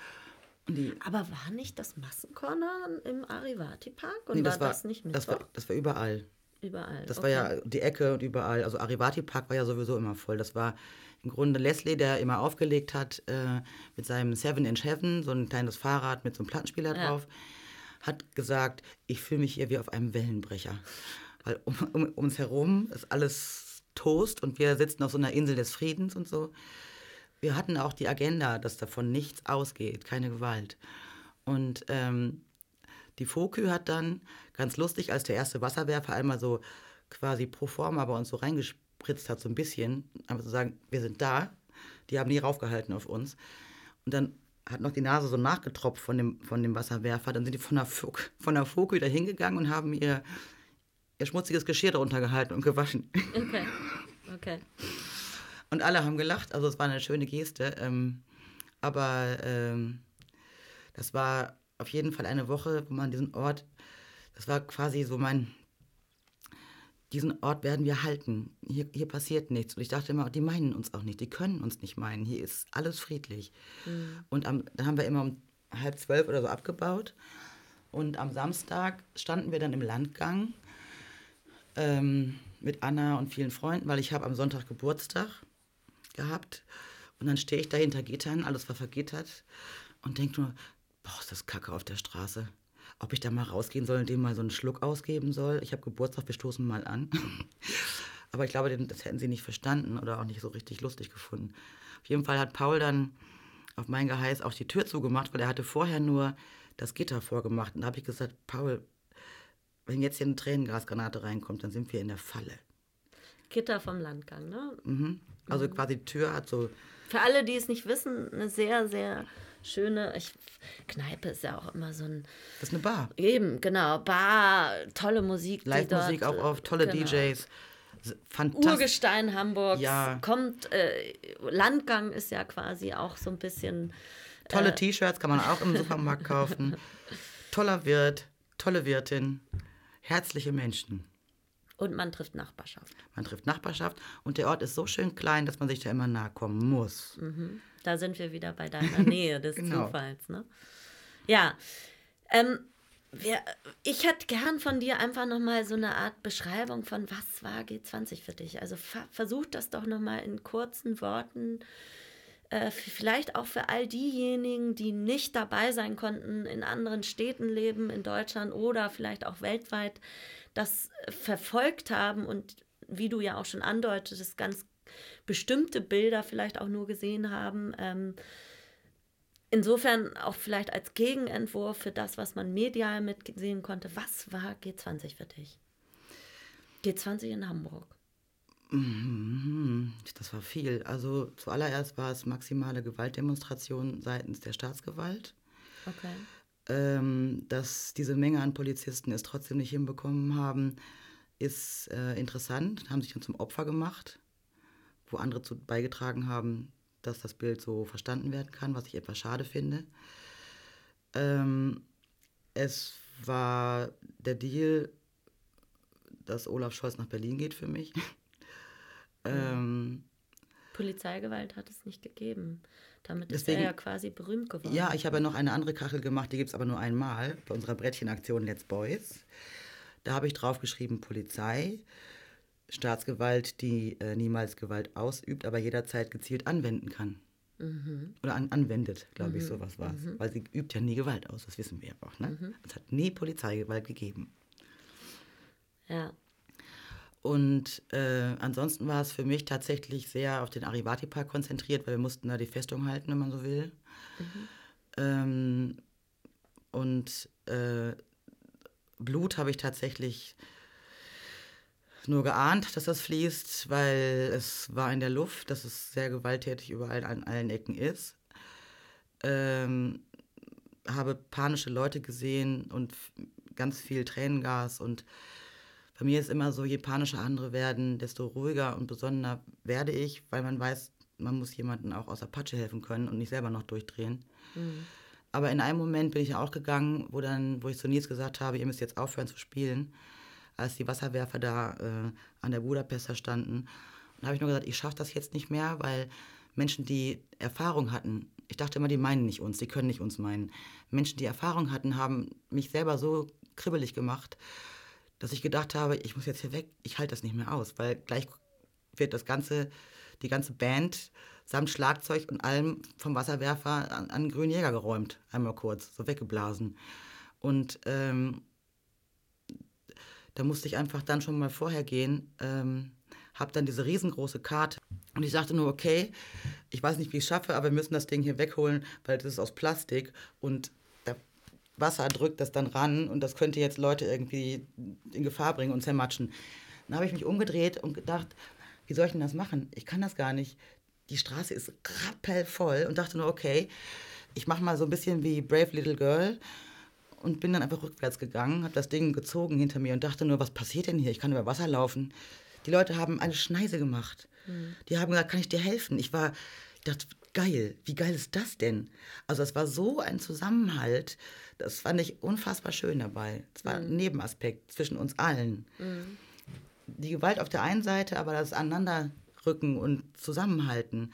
Aber war nicht das Massenkorner im Arivati Park? Und nee, war das, war, das nicht das, Mittwoch? war, das war überall. Überall. Das okay. war ja die Ecke und überall. Also Arivati Park war ja sowieso immer voll. Das war im Grunde Leslie, der immer aufgelegt hat äh, mit seinem Seven Inch Heaven, so ein kleines Fahrrad mit so einem Plattenspieler Ja. drauf, hat gesagt, ich fühle mich hier wie auf einem Wellenbrecher. Weil um, um, um uns herum ist alles Toast und wir sitzen auf so einer Insel des Friedens und so. Wir hatten auch die Agenda, dass davon nichts ausgeht, keine Gewalt. Und ähm, die Fokü hat dann, ganz lustig, als der erste Wasserwerfer einmal so quasi pro forma bei uns so reingespritzt hat, so ein bisschen, einfach zu sagen, wir sind da. Die haben nie raufgehalten auf uns. Und dann hat noch die Nase so nachgetropft von dem, von dem Wasserwerfer. Dann sind die von der, von der Fokü da hingegangen und haben ihr, ihr schmutziges Geschirr darunter gehalten und gewaschen. Okay. Okay. Und alle haben gelacht, also es war eine schöne Geste. Ähm, aber ähm, das war auf jeden Fall eine Woche, wo man diesen Ort, das war quasi so mein, diesen Ort werden wir halten. Hier, hier passiert nichts. Und ich dachte immer, die meinen uns auch nicht, die können uns nicht meinen. Hier ist alles friedlich. Und am, dann haben wir immer um halb zwölf oder so abgebaut. Und am Samstag standen wir dann im Landgang ähm, mit Anna und vielen Freunden, weil ich habe am Sonntag Geburtstag gehabt. Und dann stehe ich da hinter Gittern, alles war vergittert und denke nur, boah, ist das Kacke auf der Straße. Ob ich da mal rausgehen soll und dem mal so einen Schluck ausgeben soll. Ich habe Geburtstag, wir stoßen mal an. Aber ich glaube, das hätten sie nicht verstanden oder auch nicht so richtig lustig gefunden. Auf jeden Fall hat Paul dann auf mein Geheiß auch die Tür zugemacht, weil er hatte vorher nur das Gitter vorgemacht. Und da habe ich gesagt, Paul, wenn jetzt hier eine Tränengasgranate reinkommt, dann sind wir in der Falle. Gitter vom Landgang, ne? Mhm. Also quasi die Tür hat so Für alle, die es nicht wissen, eine sehr, sehr schöne ich, Kneipe ist ja auch immer so ein Das ist eine Bar. eben genau Bar, tolle Musik, Live-Musik auch auf, tolle genau. DJs. Fantastisch. Urgestein Hamburgs Ja. kommt äh, Landgang ist ja quasi auch so ein bisschen Tolle T-Shirts kann man auch im Supermarkt kaufen. Toller Wirt, tolle Wirtin, herzliche Menschen. und man trifft Nachbarschaft. Man trifft Nachbarschaft und der Ort ist so schön klein, dass man sich da immer nahe kommen muss. Da sind wir wieder bei deiner Nähe des Genau. Zufalls, ne? Ja. Ähm, wir, ich hätte gern von dir einfach nochmal so eine Art Beschreibung von, was war G20 für dich? Also ver versuch das doch nochmal in kurzen Worten, äh, f- vielleicht auch für all diejenigen, die nicht dabei sein konnten, in anderen Städten leben, in Deutschland oder vielleicht auch weltweit, das äh, verfolgt haben und wie du ja auch schon andeutetest, ganz bestimmte Bilder vielleicht auch nur gesehen haben. Ähm, insofern auch vielleicht als Gegenentwurf für das, was man medial mitsehen konnte. Was war G20 für dich? G20 in Hamburg. Mhm, Das war viel. Also zuallererst war es maximale Gewaltdemonstration seitens der Staatsgewalt. Okay. Ähm, dass diese Menge an Polizisten es trotzdem nicht hinbekommen haben, ist äh, interessant. Haben sich dann zum Opfer gemacht, wo andere zu beigetragen haben, dass das Bild so verstanden werden kann, was ich etwas schade finde. Ähm, es war der Deal, dass Olaf Scholz nach Berlin geht für mich. Ähm, Polizeigewalt hat es nicht gegeben. Damit Deswegen- ist er ja quasi berühmt geworden. Ja, ich habe ja noch eine andere Kachel gemacht, die gibt es aber nur einmal bei unserer Brettchenaktion Let's Boys. Da habe ich draufgeschrieben Polizei. Staatsgewalt, die äh, niemals Gewalt ausübt, aber jederzeit gezielt anwenden kann. Oder an, anwendet, glaube ich, sowas war es. Weil sie übt ja nie Gewalt aus, das wissen wir ja auch. Ne? Es hat nie Polizeigewalt gegeben. Ja. Und äh, ansonsten war es für mich tatsächlich sehr auf den Arivati-Park konzentriert, weil wir mussten da die Festung halten, wenn man so will. Ähm, und äh, Blut habe ich tatsächlich nur geahnt, dass das fließt, weil es war in der Luft, dass es sehr gewalttätig überall an allen Ecken ist. Ähm, habe panische Leute gesehen und ganz viel Tränengas und bei mir ist immer so, je panischer andere werden, desto ruhiger und besonnener werde ich, weil man weiß, man muss jemandem auch aus der Patsche helfen können und nicht selber noch durchdrehen. Aber in einem Moment bin ich auch gegangen, wo dann, wo ich zu Nils gesagt habe, ihr müsst jetzt aufhören zu spielen, als die Wasserwerfer da äh, an der Budapester standen. Und habe ich nur gesagt, ich schaffe das jetzt nicht mehr, weil Menschen, die Erfahrung hatten, ich dachte immer, die meinen nicht uns, die können nicht uns meinen. Menschen, die Erfahrung hatten, haben mich selber so kribbelig gemacht, dass ich gedacht habe, ich muss jetzt hier weg, ich halte das nicht mehr aus, weil gleich wird das ganze, die ganze Band samt Schlagzeug und allem vom Wasserwerfer an, an grünen Jäger geräumt, einmal kurz, so weggeblasen. Und ähm, da musste ich einfach dann schon mal vorher gehen, ähm, habe dann diese riesengroße Karte und ich sagte nur, okay, ich weiß nicht, wie ich es schaffe, aber wir müssen das Ding hier wegholen, weil das ist aus Plastik und Wasser drückt das dann ran und das könnte jetzt Leute irgendwie in Gefahr bringen und zermatschen. Dann habe ich mich umgedreht und gedacht, wie soll ich denn das machen? Ich kann das gar nicht. Die Straße ist rappelvoll und dachte nur, okay, ich mache mal so ein bisschen wie Brave Little Girl und bin dann einfach rückwärts gegangen, habe das Ding gezogen hinter mir und dachte nur, was passiert denn hier? Ich kann über Wasser laufen. Die Leute haben eine Schneise gemacht. Die haben gesagt, kann ich dir helfen? Ich war, ich dachte, geil, wie geil ist das denn? Also es war so ein Zusammenhalt, das fand ich unfassbar schön dabei. Es war ein Nebenaspekt zwischen uns allen. Die Gewalt auf der einen Seite, aber das Aneinanderrücken und Zusammenhalten,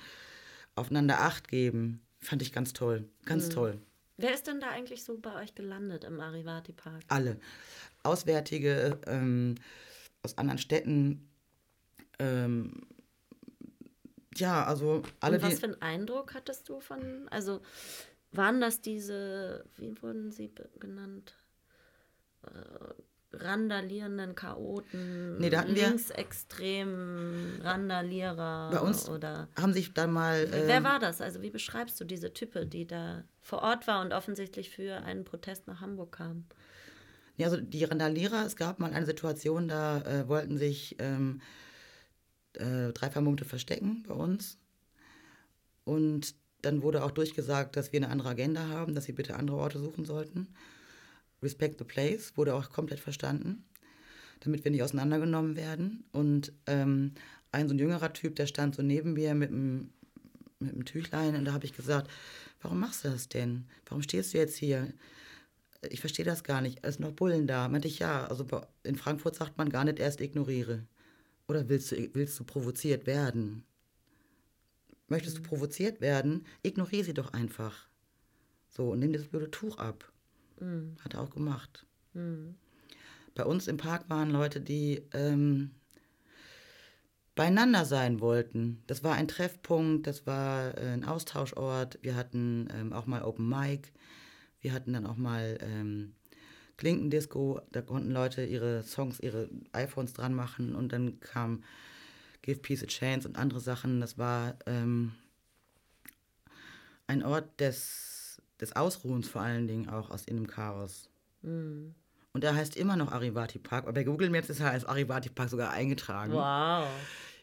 aufeinander Acht geben, fand ich ganz toll, ganz toll. Wer ist denn da eigentlich so bei euch gelandet im Arivati Park? alle. Auswärtige ähm, aus anderen Städten. Ähm, ja, also alle, Und was für einen Eindruck hattest du von, also waren das diese, wie wurden sie genannt? Äh, randalierenden Chaoten, Nee, da hatten wir- linksextremen Randalierer Bei uns oder haben sich dann mal. wer ähm, war das? Also wie beschreibst du diese Type, die da vor Ort war und offensichtlich für einen Protest nach Hamburg kam? Ja, also die Randalierer, es gab mal eine Situation, da äh, wollten sich ähm, äh, drei Vermummte verstecken bei uns. Und dann wurde auch durchgesagt, dass wir eine andere Agenda haben, dass sie bitte andere Orte suchen sollten. Respect the place wurde auch komplett verstanden, damit wir nicht auseinandergenommen werden. Und ähm, ein so ein jüngerer Typ, der stand so neben mir mit einem mit einem Tüchlein und da habe ich gesagt, warum machst du das denn? Warum stehst du jetzt hier? ich verstehe das gar nicht, es sind noch Bullen da. Meinte ich, ja, also in Frankfurt sagt man gar nicht erst ignoriere. Oder willst du, willst du provoziert werden? Möchtest du provoziert werden? Ignoriere sie doch einfach. So, und nimm das blöde Tuch ab. Hat er auch gemacht. Bei uns im Park waren Leute, die ähm, beieinander sein wollten. Das war ein Treffpunkt, das war äh, ein Austauschort. Wir hatten ähm, auch mal Open Mic. Wir hatten dann auch mal ähm, Klinkendisco. Da konnten Leute ihre Songs, ihre iPhones dran machen. Und dann kam Give Peace a Chance und andere Sachen. Das war ähm, ein Ort des, des Ausruhens vor allen Dingen auch aus in dem Chaos. Und er heißt immer noch Arivati Park. Aber bei Google Maps ist er als Arivati Park sogar eingetragen. Wow.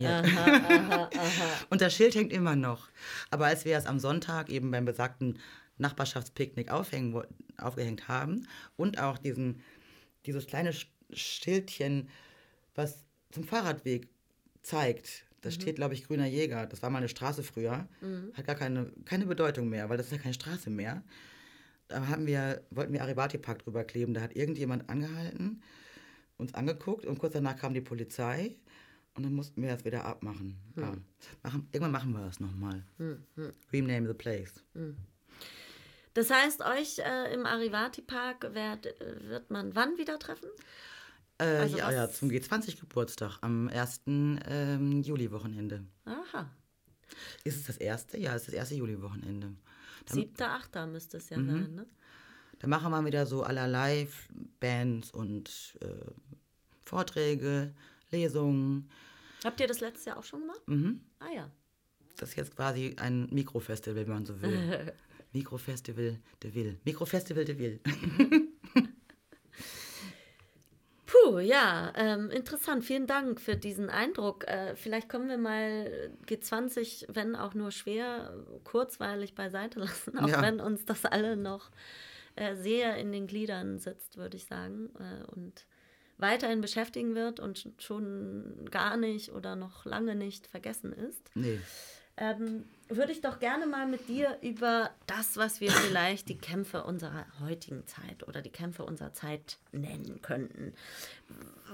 Und das Schild hängt immer noch. Aber als wir es am Sonntag eben beim besagten Nachbarschaftspicknick aufhängen, aufgehängt haben und auch diesen, dieses kleine Sch- Schildchen, was zum Fahrradweg zeigt, da steht, glaube ich, Grüner Jäger. Das war mal eine Straße früher. Hat gar keine, keine Bedeutung mehr, weil das ist ja keine Straße mehr. Da haben wir, wollten wir Arivati Park drüber kleben. Da hat irgendjemand angehalten, uns angeguckt und kurz danach kam die Polizei und dann mussten wir das wieder abmachen. Ja. Machen, irgendwann machen wir das nochmal. Rename the place. Das heißt, euch äh, im Arivati Park werd, äh, wird man wann wieder treffen? Äh, Also ja, ja, zum G20-Geburtstag am 1. Ähm, Juli-Wochenende. Aha. Ist es das erste? Ja, es ist das erste Juli-Wochenende. Da, Siebter, achter müsste es ja Mhm. sein, ne? da machen wir wieder so allerlei Bands und äh, Vorträge, Lesungen. Habt ihr das letztes Jahr auch schon gemacht? Mhm. Ah ja. Das ist jetzt quasi ein Mikrofestival, wenn man so will. Mikrofestival de Will. Mikrofestival de Will. Puh, ja, ähm, interessant. Vielen Dank für diesen Eindruck. Äh, vielleicht können wir mal G20, wenn auch nur schwer, kurzweilig beiseite lassen, auch Ja. wenn uns das alle noch äh, sehr in den Gliedern sitzt, würde ich sagen, äh, und weiterhin beschäftigen wird und sch- schon gar nicht oder noch lange nicht vergessen ist. Nee. Ähm, würde ich doch gerne mal mit dir über das, was wir vielleicht die Kämpfe unserer heutigen Zeit oder die Kämpfe unserer Zeit nennen könnten.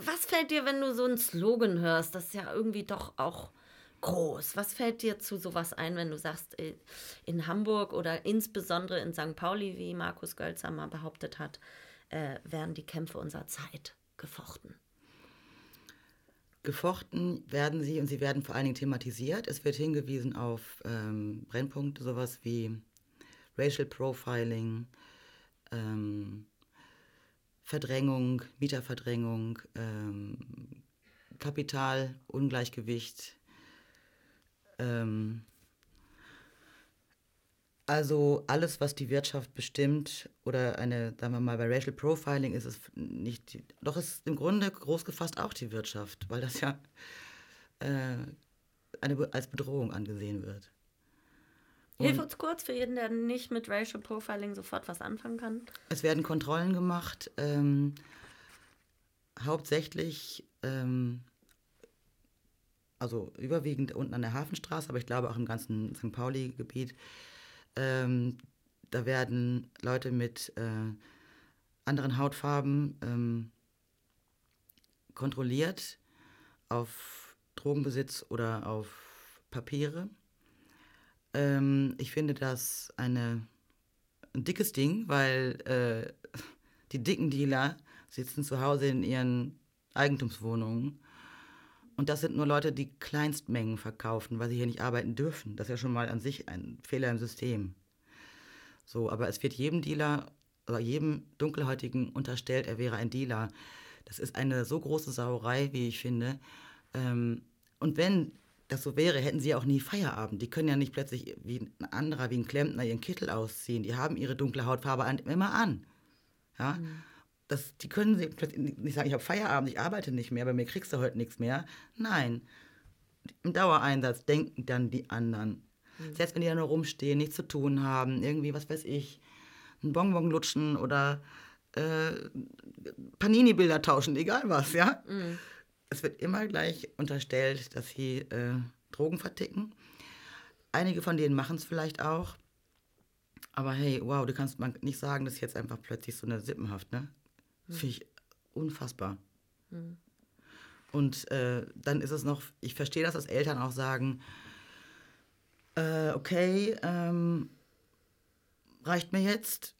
Was fällt dir, wenn du so einen Slogan hörst? Das ist ja irgendwie doch auch groß. Was fällt dir zu sowas ein, wenn du sagst, äh, in Hamburg oder insbesondere in St. Pauli, wie Markus Gölzer mal behauptet hat, äh, werden die Kämpfe unserer Zeit gefochten? Gefochten werden sie und sie werden vor allen Dingen thematisiert. Es wird hingewiesen auf ähm, Brennpunkte, sowas wie Racial Profiling, ähm, Verdrängung, Mieterverdrängung, ähm, Kapitalungleichgewicht. Ähm, also alles, was die Wirtschaft bestimmt oder eine, sagen wir mal, bei Racial Profiling ist es nicht, die, doch ist im Grunde groß gefasst auch die Wirtschaft, weil das ja äh, eine, als Bedrohung angesehen wird. Hilf uns kurz für jeden, der nicht mit Racial Profiling sofort was anfangen kann. Es werden Kontrollen gemacht, ähm, hauptsächlich, ähm, also überwiegend unten an der Hafenstraße, aber ich glaube auch im ganzen St. Pauli-Gebiet. Ähm, da werden Leute mit äh, anderen Hautfarben ähm, kontrolliert auf Drogenbesitz oder auf Papiere. Ähm, ich finde das eine, ein dickes Ding, weil äh, die dicken Dealer sitzen zu Hause in ihren Eigentumswohnungen. Und das sind nur Leute, die Kleinstmengen verkaufen, weil sie hier nicht arbeiten dürfen. Das ist ja schon mal an sich ein Fehler im System. So, aber es wird jedem Dealer oder jedem Dunkelhäutigen unterstellt, er wäre ein Dealer. Das ist eine so große Sauerei, wie ich finde. Ähm, und wenn das so wäre, hätten sie auch nie Feierabend. Die können ja nicht plötzlich wie ein anderer, wie ein Klempner, ihren Kittel ausziehen. Die haben ihre dunkle Hautfarbe immer an. Ja? Das, die können nicht sagen, ich habe Feierabend, ich arbeite nicht mehr, bei mir kriegst du heute nichts mehr. Nein, im Dauereinsatz denken dann die anderen. Selbst wenn die da nur rumstehen, nichts zu tun haben, irgendwie, was weiß ich, einen Bonbon lutschen oder äh, Panini-Bilder tauschen, egal was, ja. Es wird immer gleich unterstellt, dass sie äh, Drogen verticken. Einige von denen machen es vielleicht auch. Aber hey, wow, du kannst man nicht sagen, das ist jetzt einfach plötzlich so eine Sippenhaft, ne? Das finde ich unfassbar. Und äh, dann ist es noch, ich verstehe das, dass Eltern auch sagen, äh, okay, ähm, reicht mir jetzt.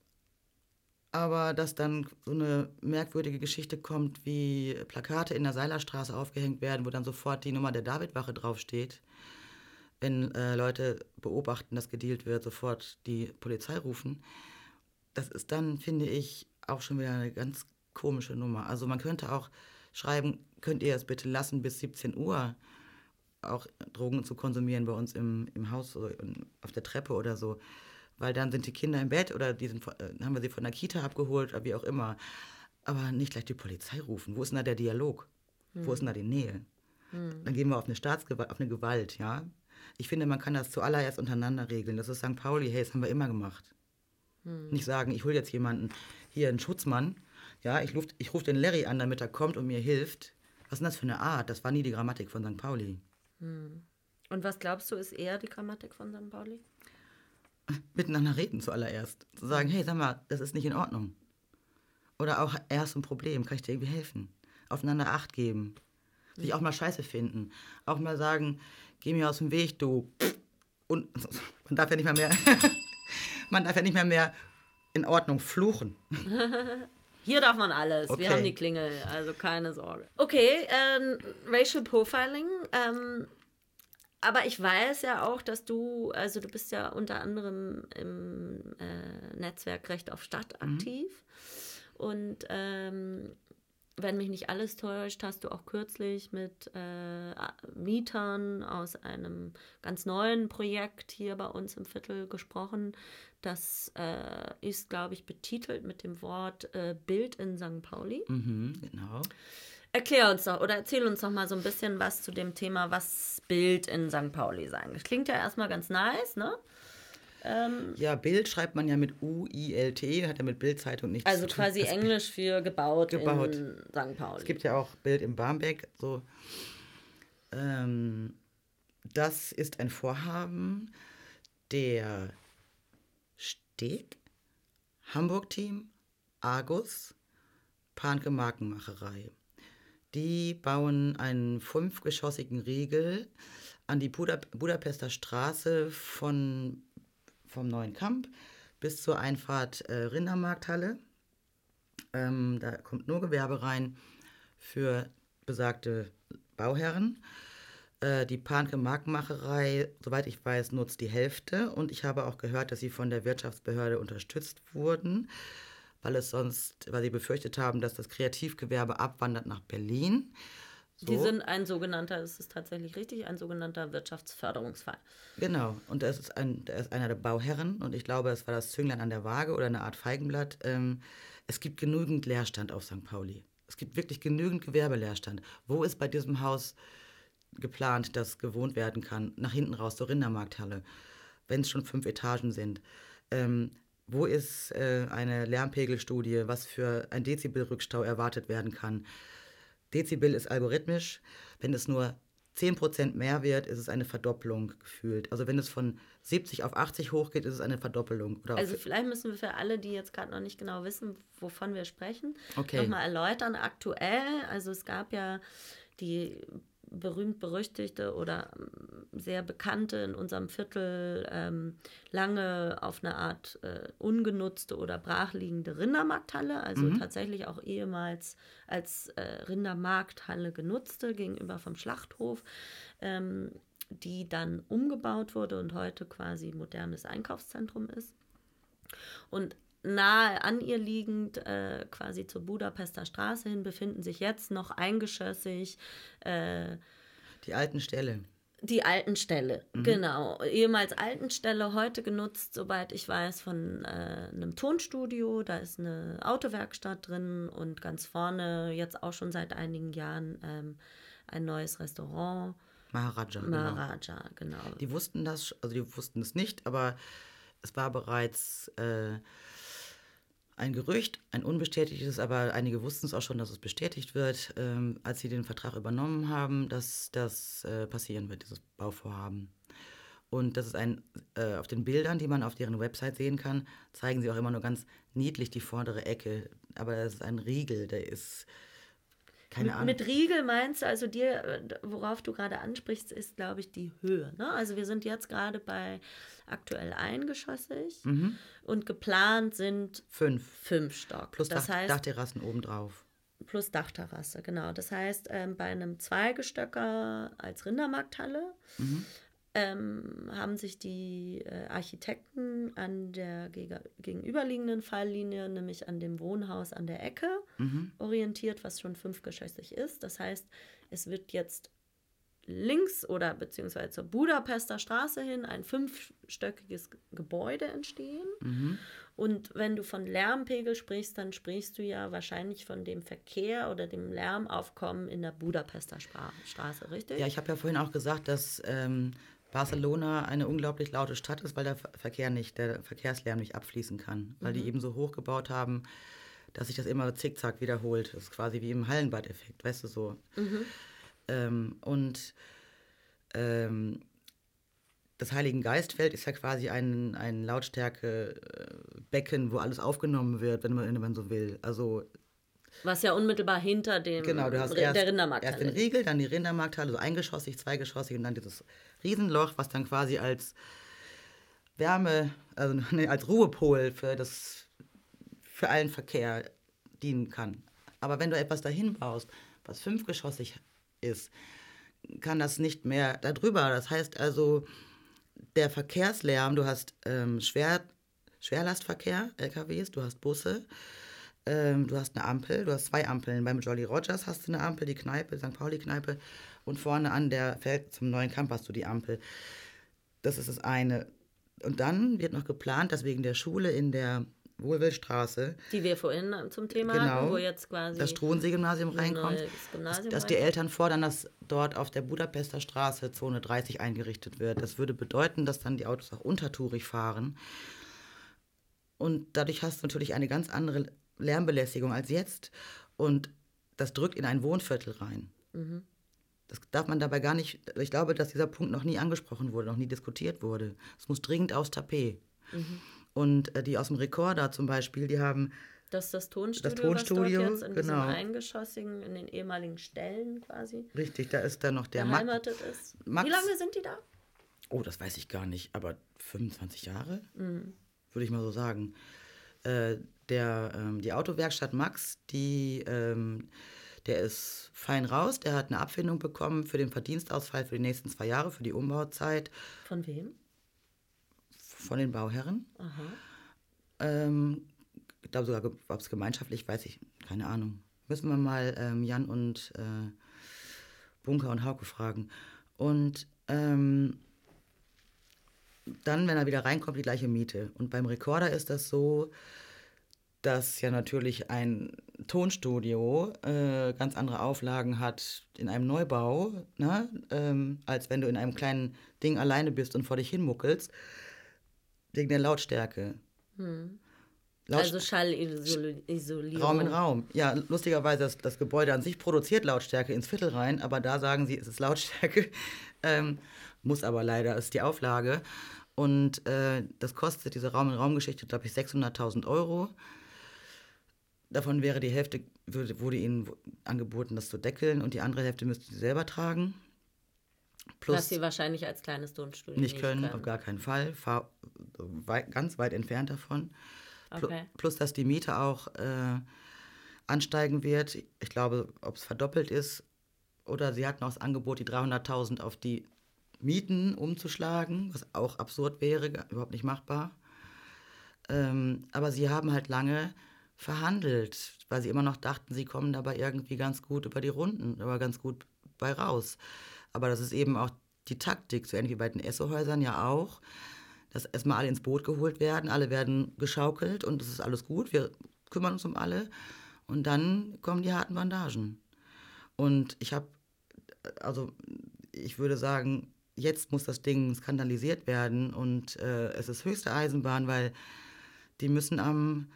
Aber dass dann so eine merkwürdige Geschichte kommt, wie Plakate in der Seilerstraße aufgehängt werden, wo dann sofort die Nummer der Davidwache draufsteht. Wenn äh, Leute beobachten, dass gedealt wird, sofort die Polizei rufen. Das ist dann, finde ich, auch schon wieder eine ganz komische Nummer. Also man könnte auch schreiben, könnt ihr es bitte lassen, bis 17 Uhr auch Drogen zu konsumieren bei uns im, im Haus oder auf der Treppe oder so. Weil dann sind die Kinder im Bett oder die sind, äh, haben wir sie von der Kita abgeholt oder wie auch immer. Aber nicht gleich die Polizei rufen. Wo ist denn da der Dialog? Wo ist denn da die Nähe? Dann gehen wir auf eine Staatsgewalt, auf eine Gewalt, ja. Ich finde, man kann das zuallererst untereinander regeln. Das ist St. Pauli, hey, das haben wir immer gemacht. Nicht sagen, ich hole jetzt jemanden, hier einen Schutzmann, ja, ich rufe ich ruf den Larry an, damit er kommt und mir hilft. Was ist denn das für eine Art? Das war nie die Grammatik von St. Pauli. Und was glaubst du, ist eher die Grammatik von St. Pauli? Miteinander reden zuallererst. Zu sagen, hey, sag mal, das ist nicht in Ordnung. Oder auch, er hast ein Problem, kann ich dir irgendwie helfen? Aufeinander Acht geben. Sich auch mal scheiße finden. Auch mal sagen, geh mir aus dem Weg, du. Und man darf ja nicht mehr mehr, man darf ja nicht mehr mehr in Ordnung fluchen. Hier darf man alles. Okay. Wir haben die Klingel, also keine Sorge. Okay, ähm, Racial Profiling. Ähm, aber ich weiß ja auch, dass du, also du bist ja unter anderem im äh, Netzwerk Recht auf Stadt aktiv. Und ähm, wenn mich nicht alles täuscht, hast du auch kürzlich mit äh, Mietern aus einem ganz neuen Projekt hier bei uns im Viertel gesprochen. Das äh, ist, glaube ich, betitelt mit dem Wort äh, Bild in St. Pauli. Mhm, genau. Erklär uns doch oder erzähl uns doch mal so ein bisschen was zu dem Thema, was Bild in St. Pauli sein. Das klingt ja erstmal ganz nice, ne? Ja, Bild schreibt man ja mit U-I-L-T, hat ja mit Bildzeitung nichts Also zu tun. quasi Es- Englisch für gebaut, Gebaut. in St. Pauli. Es gibt ja auch Bild im Barmbek. So. Ähm, das ist ein Vorhaben der Steg, Hamburg-Team, Argus, Panke Markenmacherei. Die bauen einen fünfgeschossigen Riegel an die Buda Budapester Straße von, vom Neuen Kamp bis zur Einfahrt äh, Rindermarkthalle. Ähm, da kommt nur Gewerbe rein für besagte Bauherren. Äh, die Panke Markenmacherei, soweit ich weiß, nutzt die Hälfte. Und ich habe auch gehört, dass sie von der Wirtschaftsbehörde unterstützt wurden, weil es sonst, weil sie befürchtet haben, dass das Kreativgewerbe abwandert nach Berlin. Die sind ein sogenannter, ist tatsächlich richtig, ein sogenannter Wirtschaftsförderungsfall. Genau, und das ist, ein, der ist einer der Bauherren und ich glaube, es war das Zünglein an der Waage oder eine Art Feigenblatt. Ähm, es gibt genügend Leerstand auf St. Pauli. Es gibt wirklich genügend Gewerbeleerstand. Wo ist bei diesem Haus geplant, dass gewohnt werden kann? Nach hinten raus zur Rindermarkthalle, wenn es schon fünf Etagen sind. Ähm, wo ist äh, eine Lärmpegelstudie, was für ein Dezibelrückstau erwartet werden kann? Dezibel ist algorithmisch. Wenn es nur 10% mehr wird, ist es eine Verdopplung gefühlt. Also wenn es von 70 auf 80 hochgeht, ist es eine Verdoppelung. Oder Also vielleicht müssen wir für alle, die jetzt gerade noch nicht genau wissen, wovon wir sprechen, Okay. nochmal erläutern. Aktuell, also es gab ja die berühmt-berüchtigte oder ähm, sehr bekannte in unserem Viertel ähm, lange auf eine Art äh, ungenutzte oder brachliegende Rindermarkthalle, also tatsächlich auch ehemals als äh, Rindermarkthalle genutzte gegenüber vom Schlachthof, ähm, die dann umgebaut wurde und heute quasi modernes Einkaufszentrum ist. Und nahe an ihr liegend, äh, quasi zur Budapester Straße hin, befinden sich jetzt noch eingeschossig äh, die alten Ställe. die Altenstelle. Genau. Ehemals Altenstelle, heute genutzt, soweit ich weiß, von äh, einem Tonstudio. Da ist eine Autowerkstatt drin und ganz vorne, jetzt auch schon seit einigen Jahren, ähm, ein neues Restaurant. Maharaja. Genau. Maharaja, genau. Die wussten das, also die wussten es nicht, aber es war bereits äh, ein Gerücht, ein unbestätigtes, aber einige wussten es auch schon, dass es bestätigt wird, ähm, als sie den Vertrag übernommen haben, dass das äh, passieren wird, dieses Bauvorhaben. Und das ist ein, äh, auf den Bildern, die man auf deren Website sehen kann, zeigen sie auch immer nur ganz niedlich die vordere Ecke. Aber das ist ein Riegel, der ist, keine Ahnung. Mit Riegel meinst du, also dir, äh, worauf du gerade ansprichst, ist, glaube ich, die Höhe. Ne? Also wir sind jetzt gerade bei aktuell eingeschossig Mhm. und geplant sind Fünf. fünf Stock. Plus das Dach, heißt, Dachterrassen obendrauf. plus Dachterrasse, genau. Das heißt, ähm, bei einem Zweigestöcker als Rindermarkthalle ähm, haben sich die äh, Architekten an der gegenüberliegenden Falllinie, nämlich an dem Wohnhaus an der Ecke, orientiert, was schon fünfgeschossig ist. Das heißt, es wird jetzt links oder beziehungsweise zur Budapester Straße hin ein fünfstöckiges Gebäude entstehen. Und wenn du von Lärmpegel sprichst, dann sprichst du ja wahrscheinlich von dem Verkehr oder dem Lärmaufkommen in der Budapester Spra Straße, richtig? Ja, ich habe ja vorhin auch gesagt, dass ähm, Barcelona eine unglaublich laute Stadt ist, weil der Ver- Verkehr nicht, der Verkehrslärm nicht abfließen kann. Weil die eben so hoch gebaut haben, dass sich das immer zickzack wiederholt. Das ist quasi wie im Hallenbad-Effekt, weißt du so. Ähm, und ähm, das Heiligen Geistfeld ist ja quasi ein, ein Lautstärke-Becken, wo alles aufgenommen wird, wenn man, wenn man so will. Also Was ja unmittelbar hinter dem Genau, du hast erst, der Rindermarkthalle erst den. Riegel, dann die Rindermarkthalle, so eingeschossig, zweigeschossig und dann dieses Riesenloch, was dann quasi als Wärme, also nee, als Ruhepol für das für allen Verkehr dienen kann. Aber wenn du etwas dahin baust, was fünfgeschossig ist, kann das nicht mehr darüber. Das heißt also, der Verkehrslärm, du hast ähm, Schwer, Schwerlastverkehr, LKWs, du hast Busse, ähm, du hast eine Ampel, du hast zwei Ampeln. Beim Jolly Rogers hast du eine Ampel, die Kneipe, St. Pauli-Kneipe. Und vorne an der Feld zum neuen Camp hast du die Ampel. Das ist das eine. Und dann wird noch geplant, dass wegen der Schule in der Wohlwillstraße, Die wir vorhin zum Thema Genau. hatten, wo jetzt quasi das Struensee-Gymnasium ein reinkommt, Gymnasium dass die reinkommt. Eltern fordern, dass dort auf der Budapester Straße Zone 30 eingerichtet wird. Das würde bedeuten, dass dann die Autos auch untertourig fahren. Und dadurch hast du natürlich eine ganz andere Lärmbelästigung als jetzt. Und das drückt in ein Wohnviertel rein. Mhm. Das darf man dabei gar nicht. Ich glaube, dass dieser Punkt noch nie angesprochen wurde, noch nie diskutiert wurde. Es muss dringend aufs Tapet. Mhm. Und äh, die aus dem Rekorder zum Beispiel, die haben Das ist das Tonstudio, Das Tonstudio, was dort jetzt in diesem genau. eingeschossigen, in den ehemaligen Stellen quasi richtig, da ist dann noch der Max. beheimatet ist. Max- Wie lange sind die da? Oh, das weiß ich gar nicht, aber 25 Jahre, Mhm. würde ich mal so sagen. Äh, der, ähm, die Autowerkstatt Max, die, ähm, der ist fein raus, der hat eine Abfindung bekommen für den Verdienstausfall für die nächsten zwei Jahre, für die Umbauzeit Von wem? von den Bauherren. Aha. Ähm, ich glaube sogar, ob es gemeinschaftlich, weiß ich, keine Ahnung. Müssen wir mal ähm, Jan und äh, Bunker und Hauke fragen. Und ähm, dann, wenn er wieder reinkommt, die gleiche Miete. Und beim Rekorder ist das so, dass ja natürlich ein Tonstudio äh, ganz andere Auflagen hat in einem Neubau, ne? ähm, als wenn du in einem kleinen Ding alleine bist und vor dich hinmuckelst, wegen der Lautstärke. Laut- Also Schallisolierung. Raum in Raum. Ja, lustigerweise, das, das Gebäude an sich produziert Lautstärke ins Viertel rein, aber da sagen sie, es ist Lautstärke. Ähm, muss aber leider, ist die Auflage. Und äh, das kostet diese Raum in Raum-Geschichte, glaube ich, 600.000 Euro. Davon wäre die Hälfte, würde, wurde ihnen angeboten, das zu deckeln und die andere Hälfte müssten sie selber tragen. Plus Was sie wahrscheinlich als kleines Tonstudio nicht können, auf gar keinen Fall. Fahr, weit, ganz weit entfernt davon. Okay. Plus, dass die Miete auch äh, ansteigen wird. Ich glaube, ob es verdoppelt ist. Oder sie hatten auch das Angebot, die 300.000 auf die Mieten umzuschlagen, was auch absurd wäre, überhaupt nicht machbar. Ähm, aber sie haben halt lange verhandelt, weil sie immer noch dachten, sie kommen dabei irgendwie ganz gut über die Runden, aber ganz gut bei raus. Aber das ist eben auch die Taktik, so ähnlich wie bei den Esso-Häusern ja auch, dass erstmal alle ins Boot geholt werden, alle werden geschaukelt und es ist alles gut, wir kümmern uns um alle und dann kommen die harten Bandagen. Und ich habe, also ich würde sagen, jetzt muss das Ding skandalisiert werden und äh, es ist höchste Eisenbahn, weil die müssen am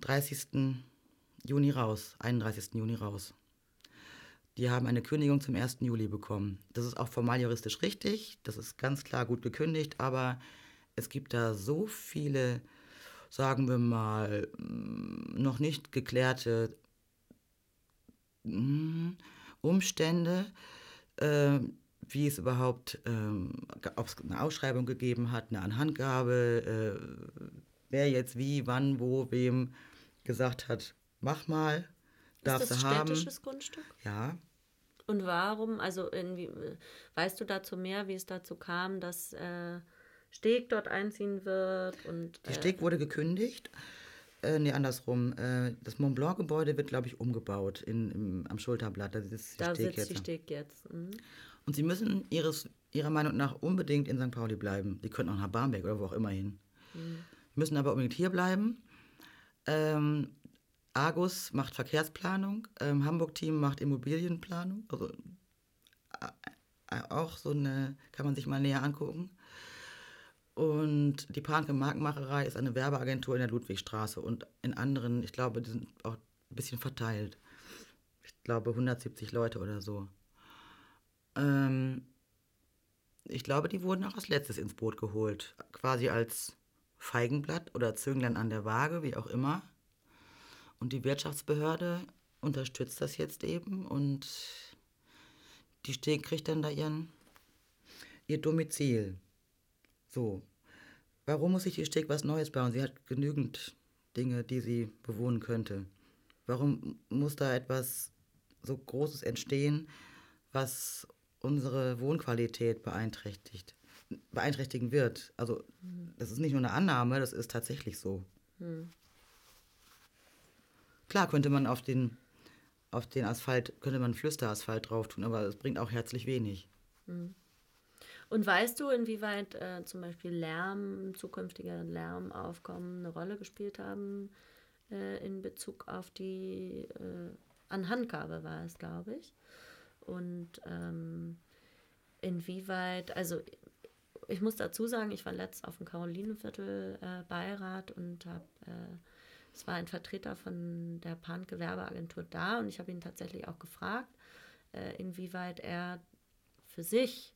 30. Juni raus, 31. Juni raus. Die haben eine Kündigung zum 1. Juli bekommen. Das ist auch formal juristisch richtig, das ist ganz klar gut gekündigt, aber es gibt da so viele, sagen wir mal, mm, noch nicht geklärte mm, Umstände, äh, wie es überhaupt, ähm, ob es eine Ausschreibung gegeben hat, eine Anhandgabe, äh, wer jetzt wie, wann, wo, wem gesagt hat, mach mal, darfst ist das du haben. städtisches Grundstück? Ja, Und warum, also irgendwie, weißt du dazu mehr, wie es dazu kam, dass äh, Steg dort einziehen wird? Und, Die äh, Steg wurde gekündigt. Äh, nee, andersrum. Äh, das Mont Blanc-Gebäude wird, glaube ich, umgebaut in, im, am Schulterblatt. Da sitzt die da Steg sitzt jetzt. die Steg jetzt. Mhm. Und sie müssen ihres, ihrer Meinung nach unbedingt in St. Pauli bleiben. Die könnten auch nach Barmbek oder wo auch immer hin. Müssen aber unbedingt hier bleiben. Ähm, Argus macht Verkehrsplanung. Ähm, Hamburg-Team macht Immobilienplanung. Also äh, auch so eine, kann man sich mal näher angucken. Und die Panke Markenmacherei ist eine Werbeagentur in der Ludwigstraße und in anderen, ich glaube, die sind auch ein bisschen verteilt. Ich glaube 170 Leute oder so. Ähm, ich glaube, die wurden auch als letztes ins Boot geholt. Quasi als Feigenblatt oder Zünglein an der Waage, wie auch immer. Und die Wirtschaftsbehörde unterstützt das jetzt eben und die Steg kriegt dann da ihren, ihr Domizil. So. Warum muss sich die Steg was Neues bauen? Sie hat genügend Dinge, die sie bewohnen könnte. Warum muss da etwas so Großes entstehen, was unsere Wohnqualität beeinträchtigt, beeinträchtigen wird? Also das ist nicht nur eine Annahme, das ist tatsächlich so. Klar könnte man auf den, auf den Asphalt, könnte man Flüsterasphalt drauf tun, aber es bringt auch herzlich wenig. Und weißt du, inwieweit äh, zum Beispiel Lärm, zukünftige Lärmaufkommen eine Rolle gespielt haben äh, in Bezug auf die äh, Anhandgabe war es, glaube ich. Und ähm, inwieweit, also ich muss dazu sagen, ich war letzt auf dem Karolinenviertel äh, Beirat und habe, äh, es war ein Vertreter von der Pan-Gewerbeagentur da und ich habe ihn tatsächlich auch gefragt, äh, inwieweit er für sich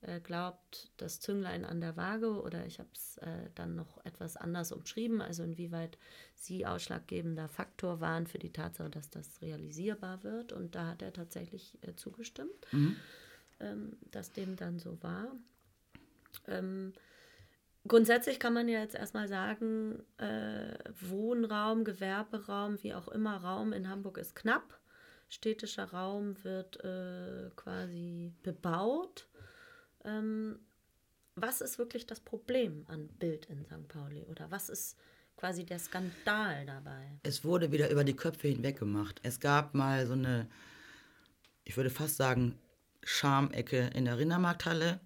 äh, glaubt, das Zünglein an der Waage oder ich habe es äh, dann noch etwas anders umschrieben, also inwieweit sie ausschlaggebender Faktor waren für die Tatsache, dass das realisierbar wird. Und da hat er tatsächlich äh, zugestimmt, ähm, dass dem dann so war. Ähm, grundsätzlich kann man ja jetzt erstmal sagen, äh, Wohnraum, Gewerberaum, wie auch immer, Raum in Hamburg ist knapp. Städtischer Raum wird äh, quasi bebaut. Ähm, was ist wirklich das Problem an Bild in St. Pauli? Oder was ist quasi der Skandal dabei? Es wurde wieder über die Köpfe hinweg gemacht. Es gab mal so eine, ich würde fast sagen, Schamecke in der Rindermarkthalle,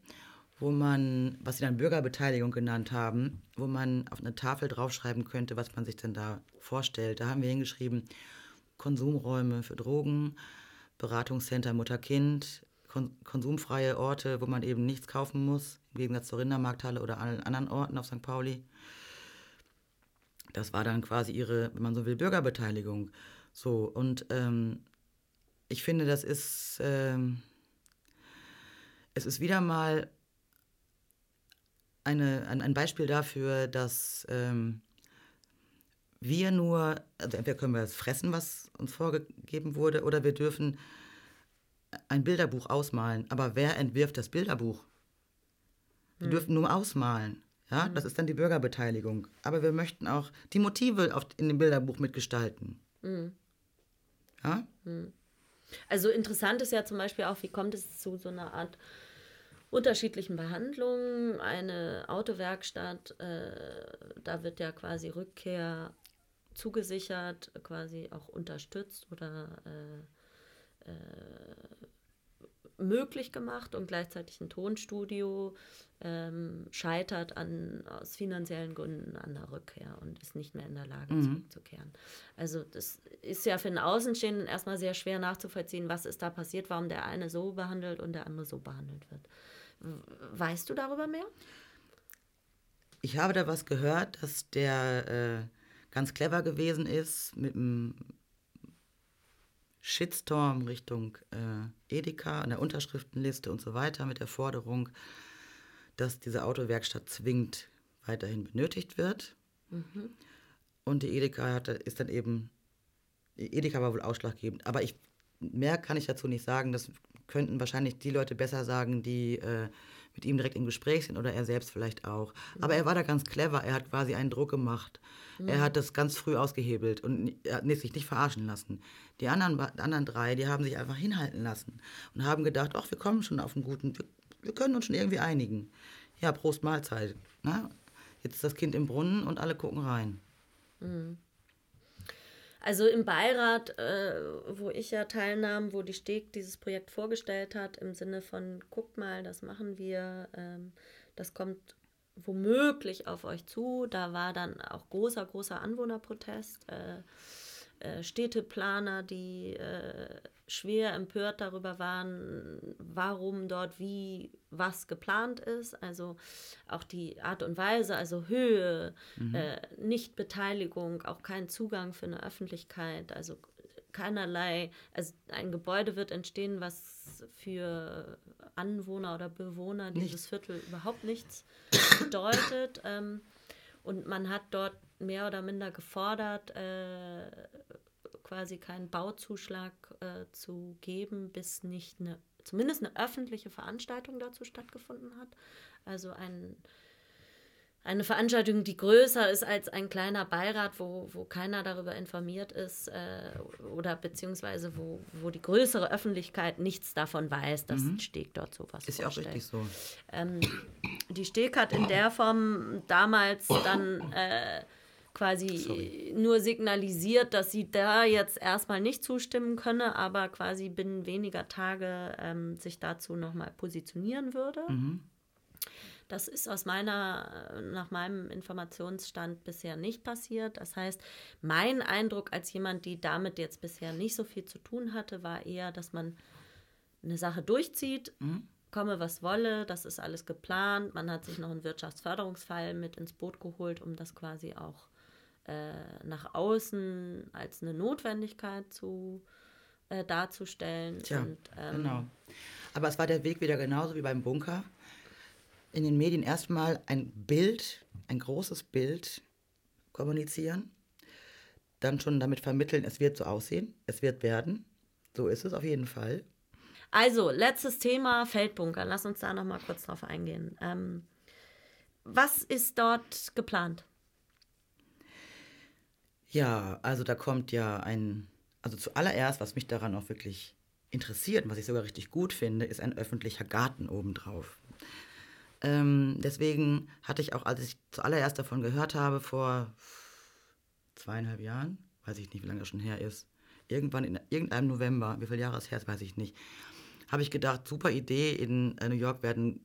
wo man, was sie dann Bürgerbeteiligung genannt haben, wo man auf eine Tafel draufschreiben könnte, was man sich denn da vorstellt. Da haben wir hingeschrieben, Konsumräume für Drogen, Beratungscenter Mutter-Kind, kon konsumfreie Orte, wo man eben nichts kaufen muss, im Gegensatz zur Rindermarkthalle oder allen anderen Orten auf St. Pauli. Das war dann quasi ihre, wenn man so will, Bürgerbeteiligung. So, und ähm, ich finde, das ist, ähm, es ist wieder mal eine, ein, ein Beispiel dafür, dass ähm, wir nur, also entweder können wir das fressen, was uns vorgegeben wurde, oder wir dürfen ein Bilderbuch ausmalen. Aber wer entwirft das Bilderbuch? Wir dürfen nur ausmalen. Ja, das ist dann die Bürgerbeteiligung. Aber wir möchten auch die Motive auf, in dem Bilderbuch mitgestalten. Ja? Also interessant ist ja zum Beispiel auch, wie kommt es zu so einer Art unterschiedlichen Behandlungen. Eine Autowerkstatt, äh, da wird ja quasi Rückkehr zugesichert, quasi auch unterstützt oder äh, äh, möglich gemacht und gleichzeitig ein Tonstudio ähm, scheitert an, aus finanziellen Gründen an der Rückkehr und ist nicht mehr in der Lage zurückzukehren. Also das ist ja für den Außenstehenden erstmal sehr schwer nachzuvollziehen, was ist da passiert, warum der eine so behandelt und der andere so behandelt wird. Weißt du darüber mehr? Ich habe da was gehört, dass der äh, ganz clever gewesen ist mit einem Shitstorm Richtung äh, Edeka an der Unterschriftenliste und so weiter mit der Forderung, dass diese Autowerkstatt zwingend weiterhin benötigt wird. Und die Edeka hatte, ist dann eben, Edeka war wohl ausschlaggebend. Aber ich, mehr kann ich dazu nicht sagen. Das könnten wahrscheinlich die Leute besser sagen, die äh, mit ihm direkt im Gespräch sind oder er selbst vielleicht auch. Aber er war da ganz clever. Er hat quasi einen Druck gemacht. Er hat das ganz früh ausgehebelt und hat sich nicht verarschen lassen. Die anderen, die anderen drei, die haben sich einfach hinhalten lassen und haben gedacht, ach, wir kommen schon auf einen guten, wir, wir können uns schon irgendwie einigen. Ja, Prost Mahlzeit. Na? Jetzt ist das Kind im Brunnen und alle gucken rein. Also im Beirat, äh, wo ich ja teilnahm, wo die Steg dieses Projekt vorgestellt hat, im Sinne von, guckt mal, das machen wir, ähm, das kommt womöglich auf euch zu. Da war dann auch großer, großer Anwohnerprotest. Äh, äh, Städteplaner, die äh, schwer empört darüber waren, warum dort wie was geplant ist. Also auch die Art und Weise, also Höhe, äh, Nichtbeteiligung, auch kein Zugang für eine Öffentlichkeit, also keinerlei, also ein Gebäude wird entstehen, was für Anwohner oder Bewohner dieses Viertel überhaupt nichts bedeutet. Ähm, und man hat dort mehr oder minder gefordert, äh, quasi keinen Bauzuschlag äh, zu geben, bis nicht eine, zumindest eine öffentliche Veranstaltung dazu stattgefunden hat. Also ein, eine Veranstaltung, die größer ist als ein kleiner Beirat, wo, wo keiner darüber informiert ist äh, oder beziehungsweise wo, wo die größere Öffentlichkeit nichts davon weiß, dass mhm. Steg dort sowas Ist ja auch richtig so. Ähm, die Steg hat in der Form damals dann äh, quasi Sorry. nur signalisiert, dass sie da jetzt erstmal nicht zustimmen könne, aber quasi binnen weniger Tage ähm, sich dazu nochmal positionieren würde. Mhm. Das ist aus meiner, nach meinem Informationsstand bisher nicht passiert. Das heißt, mein Eindruck als jemand, die damit jetzt bisher nicht so viel zu tun hatte, war eher, dass man eine Sache durchzieht, mhm. komme was wolle, das ist alles geplant. Man hat sich noch einen Wirtschaftsförderungsfall mit ins Boot geholt, um das quasi auch äh, nach außen als eine Notwendigkeit zu äh, darzustellen. Tja, Und, ähm, genau. Aber es war der Weg wieder genauso wie beim Bunker in den Medien erstmal ein Bild, ein großes Bild kommunizieren, dann schon damit vermitteln, es wird so aussehen, es wird werden. So ist es auf jeden Fall. Also, letztes Thema, Feldbunker. Lass uns da noch mal kurz drauf eingehen. Ähm, was ist dort geplant? Ja, also da kommt ja ein, also zuallererst, was mich daran auch wirklich interessiert und was ich sogar richtig gut finde, ist ein öffentlicher Garten obendrauf. Ähm, deswegen hatte ich auch, als ich zuallererst davon gehört habe, vor zweieinhalb Jahren, weiß ich nicht, wie lange das schon her ist, irgendwann in irgendeinem November, wie viele Jahre es her ist, weiß ich nicht, habe ich gedacht, super Idee, in äh, New York werden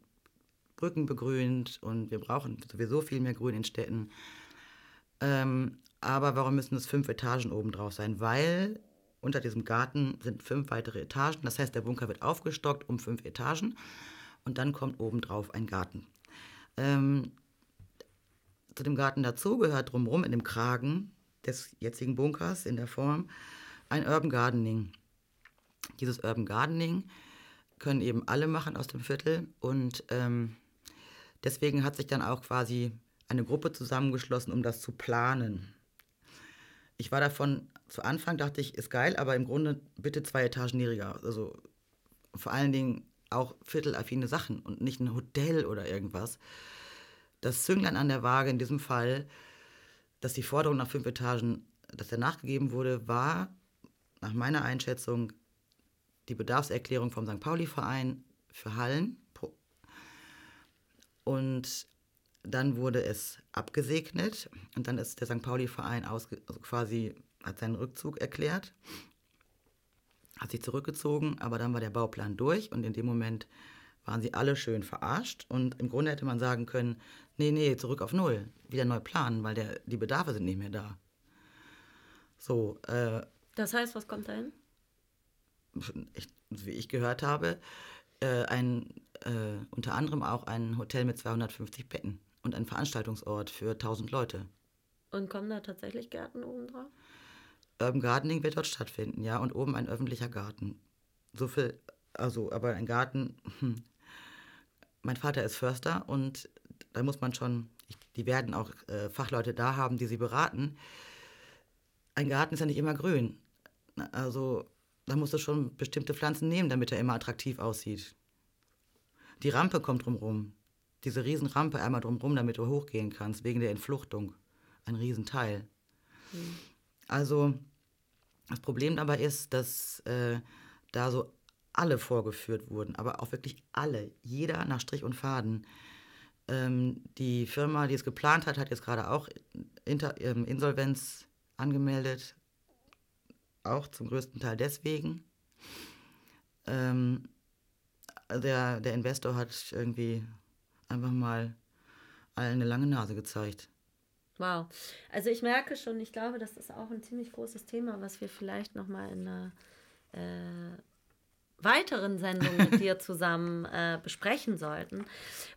Brücken begrünt und wir brauchen sowieso viel mehr Grün in Städten. Ähm, aber warum müssen es fünf Etagen oben drauf sein? Weil unter diesem Garten sind fünf weitere Etagen. Das heißt, der Bunker wird aufgestockt um fünf Etagen und dann kommt obendrauf ein Garten. Ähm, zu dem Garten dazu gehört drumherum in dem Kragen des jetzigen Bunkers in der Form ein Urban Gardening. Dieses Urban Gardening können eben alle machen aus dem Viertel und ähm, deswegen hat sich dann auch quasi eine Gruppe zusammengeschlossen, um das zu planen. Ich war davon zu Anfang, dachte ich, ist geil, aber im Grunde bitte zwei Etagen niedriger. Also vor allen Dingen auch viertelaffine Sachen und nicht ein Hotel oder irgendwas. Das Zünglein an der Waage in diesem Fall, dass die Forderung nach fünf Etagen, dass er nachgegeben wurde, war nach meiner Einschätzung die Bedarfserklärung vom St. Pauli-Verein für Hallen. Und dann wurde es abgesegnet und dann ist der St. Pauli-Verein also quasi hat seinen Rückzug erklärt hat sich zurückgezogen, aber dann war der Bauplan durch und in dem Moment waren sie alle schön verarscht und im Grunde hätte man sagen können, nee, nee, zurück auf Null, wieder neu planen, weil der, die Bedarfe sind nicht mehr da. So. Äh, das heißt, was kommt dahin? Ich, wie ich gehört habe, äh, ein, äh, unter anderem auch ein Hotel mit 250 Betten und ein Veranstaltungsort für 1000 Leute. Und kommen da tatsächlich Gärten oben drauf? Urban Gardening wird dort stattfinden, ja, und oben ein öffentlicher Garten. So viel, also, aber ein Garten, hm. mein Vater ist Förster und da muss man schon, die werden auch äh, Fachleute da haben, die sie beraten. Ein Garten ist ja nicht immer grün. Also, da musst du schon bestimmte Pflanzen nehmen, damit er immer attraktiv aussieht. Die Rampe kommt drumrum. Diese Riesenrampe einmal drumrum, damit du hochgehen kannst, wegen der Entfluchtung. Ein Riesenteil. Mhm. Also das Problem dabei ist, dass äh, da so alle vorgeführt wurden, aber auch wirklich alle, jeder nach Strich und Faden. Ähm, die Firma, die es geplant hat, hat jetzt gerade auch Inter ähm, Insolvenz angemeldet, auch zum größten Teil deswegen. Ähm, der, der Investor hat irgendwie einfach mal allen eine lange Nase gezeigt. Wow. Also ich merke schon, ich glaube, das ist auch ein ziemlich großes Thema, was wir vielleicht nochmal in einer äh, weiteren Sendung mit dir zusammen äh, besprechen sollten.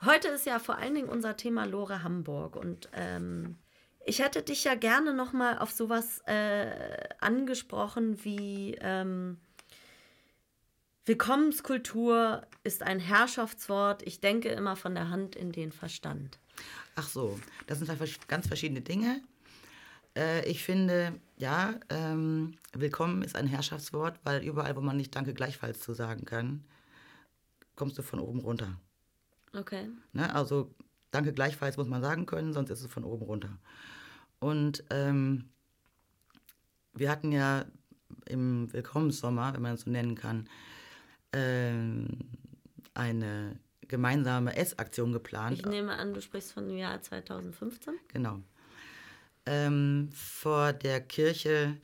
Heute ist ja vor allen Dingen unser Thema Lore Hamburg und ähm, ich hätte dich ja gerne nochmal auf sowas äh, angesprochen wie ähm, Willkommenskultur ist ein Herrschaftswort. Ich denke immer von der Hand in den Verstand. Ach so, das sind ganz verschiedene Dinge. Äh, ich finde, ja, ähm, willkommen ist ein Herrschaftswort, weil überall, wo man nicht Danke gleichfalls zu sagen kann, kommst du von oben runter. Okay. Ne? Also Danke gleichfalls muss man sagen können, sonst ist es von oben runter. Und ähm, wir hatten ja im Willkommenssommer, wenn man es so nennen kann, eine gemeinsame Essaktion geplant. Ich nehme an, du sprichst von dem Jahr 2015. Genau. Ähm, vor der Kirche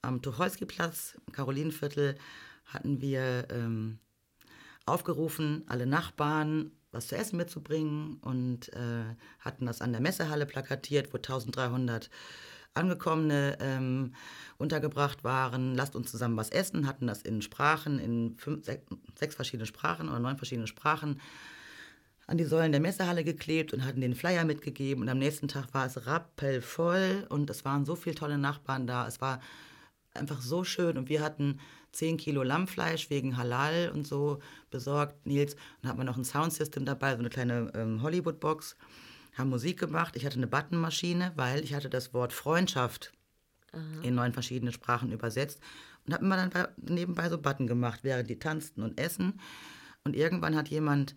am Tucholsky-Platz, Karolinenviertel, hatten wir ähm, aufgerufen, alle Nachbarn was zu essen mitzubringen und äh, hatten das an der Messehalle plakatiert, wo 1300 Angekommene ähm, untergebracht waren. Lasst uns zusammen was essen, hatten das in Sprachen, in fünf, sechs, sechs verschiedene Sprachen oder neun verschiedene Sprachen an die Säulen der Messehalle geklebt und hatten den Flyer mitgegeben. Und am nächsten Tag war es rappelvoll und es waren so viele tolle Nachbarn da. Es war einfach so schön und wir hatten 10 Kilo Lammfleisch wegen Halal und so besorgt, Nils. Und dann hat man noch ein Soundsystem dabei, so eine kleine ähm, Hollywood-Box. Haben Musik gemacht. Ich hatte eine Buttonmaschine, weil ich hatte das Wort Freundschaft Aha. in neun verschiedene Sprachen übersetzt. Und habe immer dann bei, nebenbei so Button gemacht, während die tanzten und essen. Und irgendwann hat jemand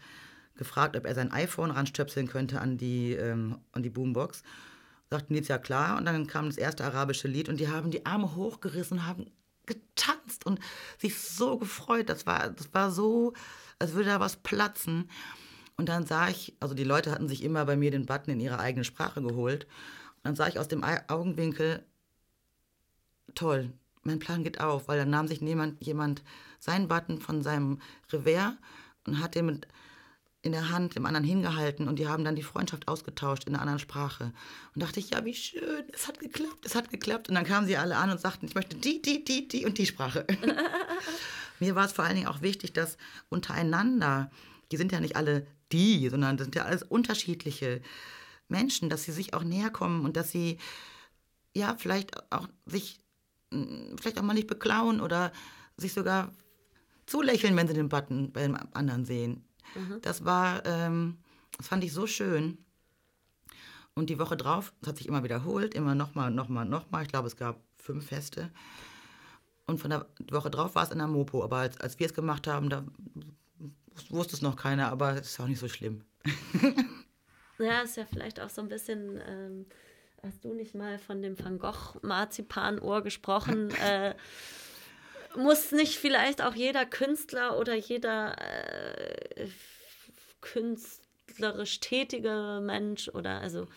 gefragt, ob er sein iPhone ranstöpseln könnte an die, ähm, an die Boombox. Sagten die, ja klar. Und dann kam das erste arabische Lied und die haben die Arme hochgerissen, haben getanzt und sich so gefreut. Das war, das war so, als würde da was platzen. Und dann sah ich, also die Leute hatten sich immer bei mir den Button in ihre eigene Sprache geholt. Und dann sah ich aus dem Augenwinkel, toll, mein Plan geht auf, weil dann nahm sich jemand, jemand seinen Button von seinem Revers und hat den mit in der Hand dem anderen hingehalten und die haben dann die Freundschaft ausgetauscht in einer anderen Sprache. Und dachte ich, ja, wie schön, es hat geklappt, es hat geklappt. Und dann kamen sie alle an und sagten, ich möchte die, die, die, die und die Sprache. Mir war es vor allen Dingen auch wichtig, dass untereinander, die sind ja nicht alle die, sondern das sind ja alles unterschiedliche Menschen, dass sie sich auch näher kommen und dass sie ja vielleicht auch sich hm, vielleicht auch mal nicht beklauen oder sich sogar zulächeln, wenn sie den Button beim anderen sehen. Mhm. Das war, ähm, das fand ich so schön. Und die Woche drauf, das hat sich immer wiederholt, immer nochmal, nochmal, nochmal. Ich glaube, es gab fünf Feste. Und von der Woche drauf war es in der Mopo. Aber als, als wir es gemacht haben, da wusste es noch keiner, aber es ist auch nicht so schlimm. ja, ist ja vielleicht auch so ein bisschen. Ähm, hast du nicht mal von dem Van Gogh Marzipanohr gesprochen? äh, muss nicht vielleicht auch jeder Künstler oder jeder äh, künstlerisch tätige Mensch oder also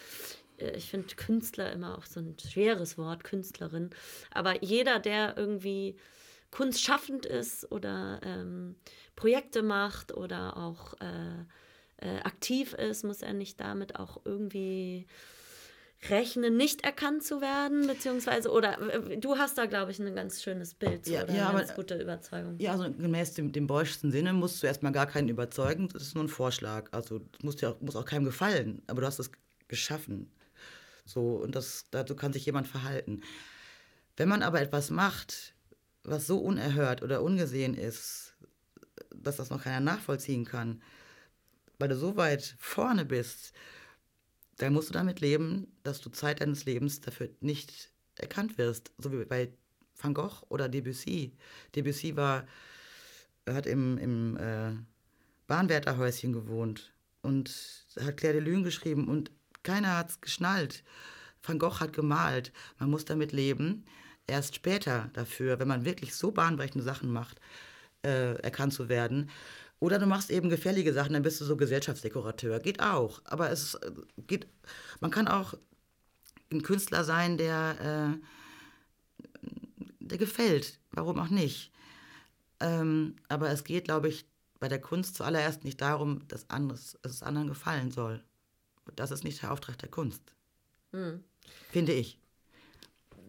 äh, ich finde Künstler immer auch so ein schweres Wort, Künstlerin, aber jeder, der irgendwie kunstschaffend ist oder ähm, Projekte macht oder auch äh, äh, aktiv ist, muss er nicht damit auch irgendwie rechnen, nicht erkannt zu werden, beziehungsweise, oder äh, du hast da, glaube ich, ein ganz schönes Bild ja, oder ja, eine aber, ganz gute Überzeugung. Ja, also gemäß dem, dem Beuschsten Sinne musst du erstmal gar keinen überzeugen, das ist nur ein Vorschlag. Also das muss, ja, muss auch keinem gefallen, aber du hast es geschaffen. So, und das, dazu kann sich jemand verhalten. Wenn man aber etwas macht, was so unerhört oder ungesehen ist, dass das noch keiner nachvollziehen kann, weil du so weit vorne bist, dann musst du damit leben, dass du Zeit deines Lebens dafür nicht erkannt wirst. So wie bei Van Gogh oder Debussy. Debussy war, hat im, im äh, Bahnwärterhäuschen gewohnt und hat Claire de Lune geschrieben und keiner hat es geschnallt. Van Gogh hat gemalt. Man muss damit leben, erst später dafür, wenn man wirklich so bahnbrechende Sachen macht, äh, erkannt zu werden. Oder du machst eben gefällige Sachen, dann bist du so Gesellschaftsdekorateur. Geht auch. Aber es äh, geht, man kann auch ein Künstler sein, der, äh, der gefällt. Warum auch nicht? Ähm, aber es geht, glaube ich, bei der Kunst zuallererst nicht darum, dass, anderes, dass es anderen gefallen soll. Das ist nicht der Auftrag der Kunst. Hm. Finde ich.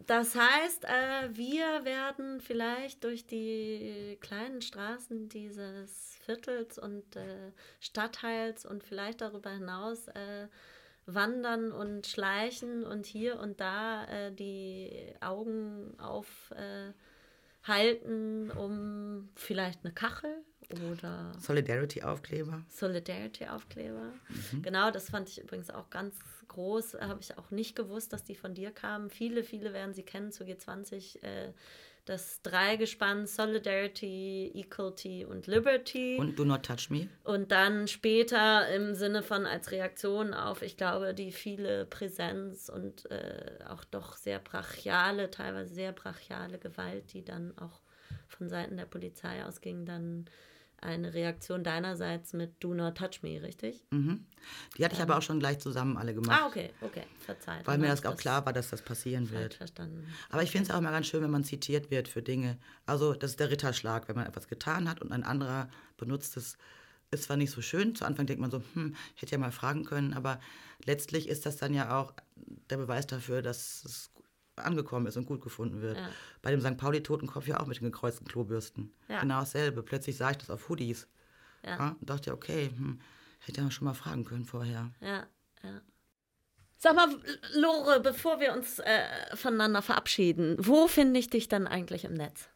Das heißt, äh, wir werden vielleicht durch die kleinen Straßen dieses Viertels und äh, Stadtteils und vielleicht darüber hinaus äh, wandern und schleichen und hier und da äh, die Augen aufhalten, um vielleicht eine Kachel oder Solidarity-Aufkleber. Solidarity-Aufkleber. Mhm. Genau, das fand ich übrigens auch ganz groß. Habe ich auch nicht gewusst, dass die von dir kamen. Viele, viele werden sie kennen zu G20. Äh, das Dreigespann Solidarity, Equality und Liberty. Und Do Not Touch Me. Und dann später im Sinne von als Reaktion auf, ich glaube, die viele Präsenz und äh, auch doch sehr brachiale, teilweise sehr brachiale Gewalt, die dann auch von Seiten der Polizei ausging, dann eine Reaktion deinerseits mit Do Not Touch Me, richtig? Mhm. Die hatte ich aber auch schon gleich zusammen alle gemacht. Ah, okay, okay, verzeiht. Weil mir das auch klar war, dass das passieren wird. verstanden. Aber ich finde es auch immer ganz schön, wenn man zitiert wird für Dinge. Also, das ist der Ritterschlag, wenn man etwas getan hat und ein anderer benutzt es. Ist zwar nicht so schön, zu Anfang denkt man so, hm, hätte ja mal fragen können, aber letztlich ist das dann ja auch der Beweis dafür, dass es angekommen ist und gut gefunden wird. Ja. Bei dem St. Pauli-Totenkopf ja auch mit den gekreuzten Klobürsten. Ja. Genau dasselbe. Plötzlich sah ich das auf Hoodies. Ja. Ja, und dachte, okay, hm, hätte ja schon mal fragen können vorher. Ja, ja. Sag mal, Lore, bevor wir uns äh, voneinander verabschieden, wo finde ich dich dann eigentlich im Netz?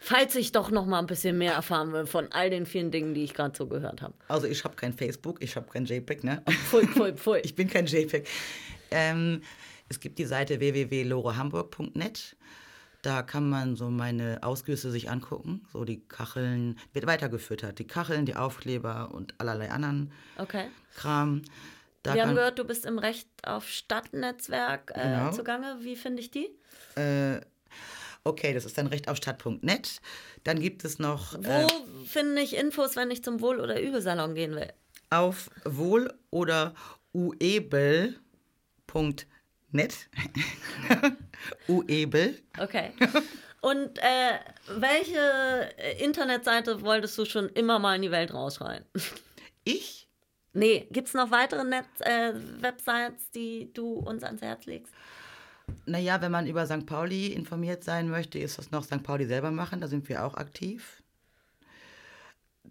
Falls ich doch noch mal ein bisschen mehr erfahren will von all den vielen Dingen, die ich gerade so gehört habe. Also ich habe kein Facebook, ich habe kein JPEG, ne? Pfui, pfui, pfui. Ich bin kein JPEG. Ähm, es gibt die Seite www.lorehamburg.net. Da kann man so meine Ausgüsse sich angucken. So die Kacheln, wird weitergefüttert. Die Kacheln, die Aufkleber und allerlei anderen Okay. Kram. Da Wir haben gehört, du bist im Recht auf Stadtnetzwerk äh, Genau. zugange. Wie finde ich die? äh, okay, das ist dann recht auf stadt.net. Dann gibt es noch Wo äh, finde ich Infos, wenn ich zum Wohl- oder Übelsalon gehen will? auf wohl oder uebel.net. uebel. Okay. Und äh, welche äh, Internetseite wolltest du schon immer mal in die Welt rausschreien? Ich? Nee, gibt es noch weitere Netz, äh, Websites, die du uns ans Herz legst? Naja, wenn man über St. Pauli informiert sein möchte, ist das noch St. Pauli selber machen, da sind wir auch aktiv.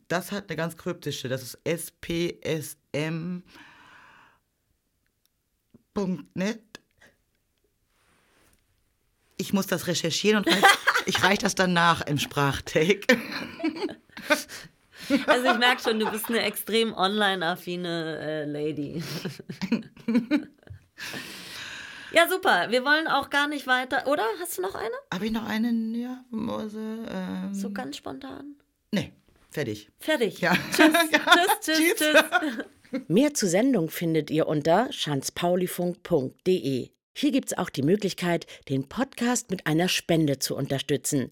Das hat eine ganz kryptische, das ist spsm.net. Ich muss das recherchieren und reich, ich reiche das dann nach im Sprachtake. Also ich merke schon, du bist eine extrem online-affine äh, Lady. ja, super. Wir wollen auch gar nicht weiter. Oder? Hast du noch eine? Habe ich noch einen? Ja, Mose. Ähm, So ganz spontan. nee, fertig. Fertig. Ja. Tschüss, tschüss, tschüss, tschüss. Mehr zur Sendung findet ihr unter schanzpaulifunk.de. Hier gibt's auch die Möglichkeit, den Podcast mit einer Spende zu unterstützen.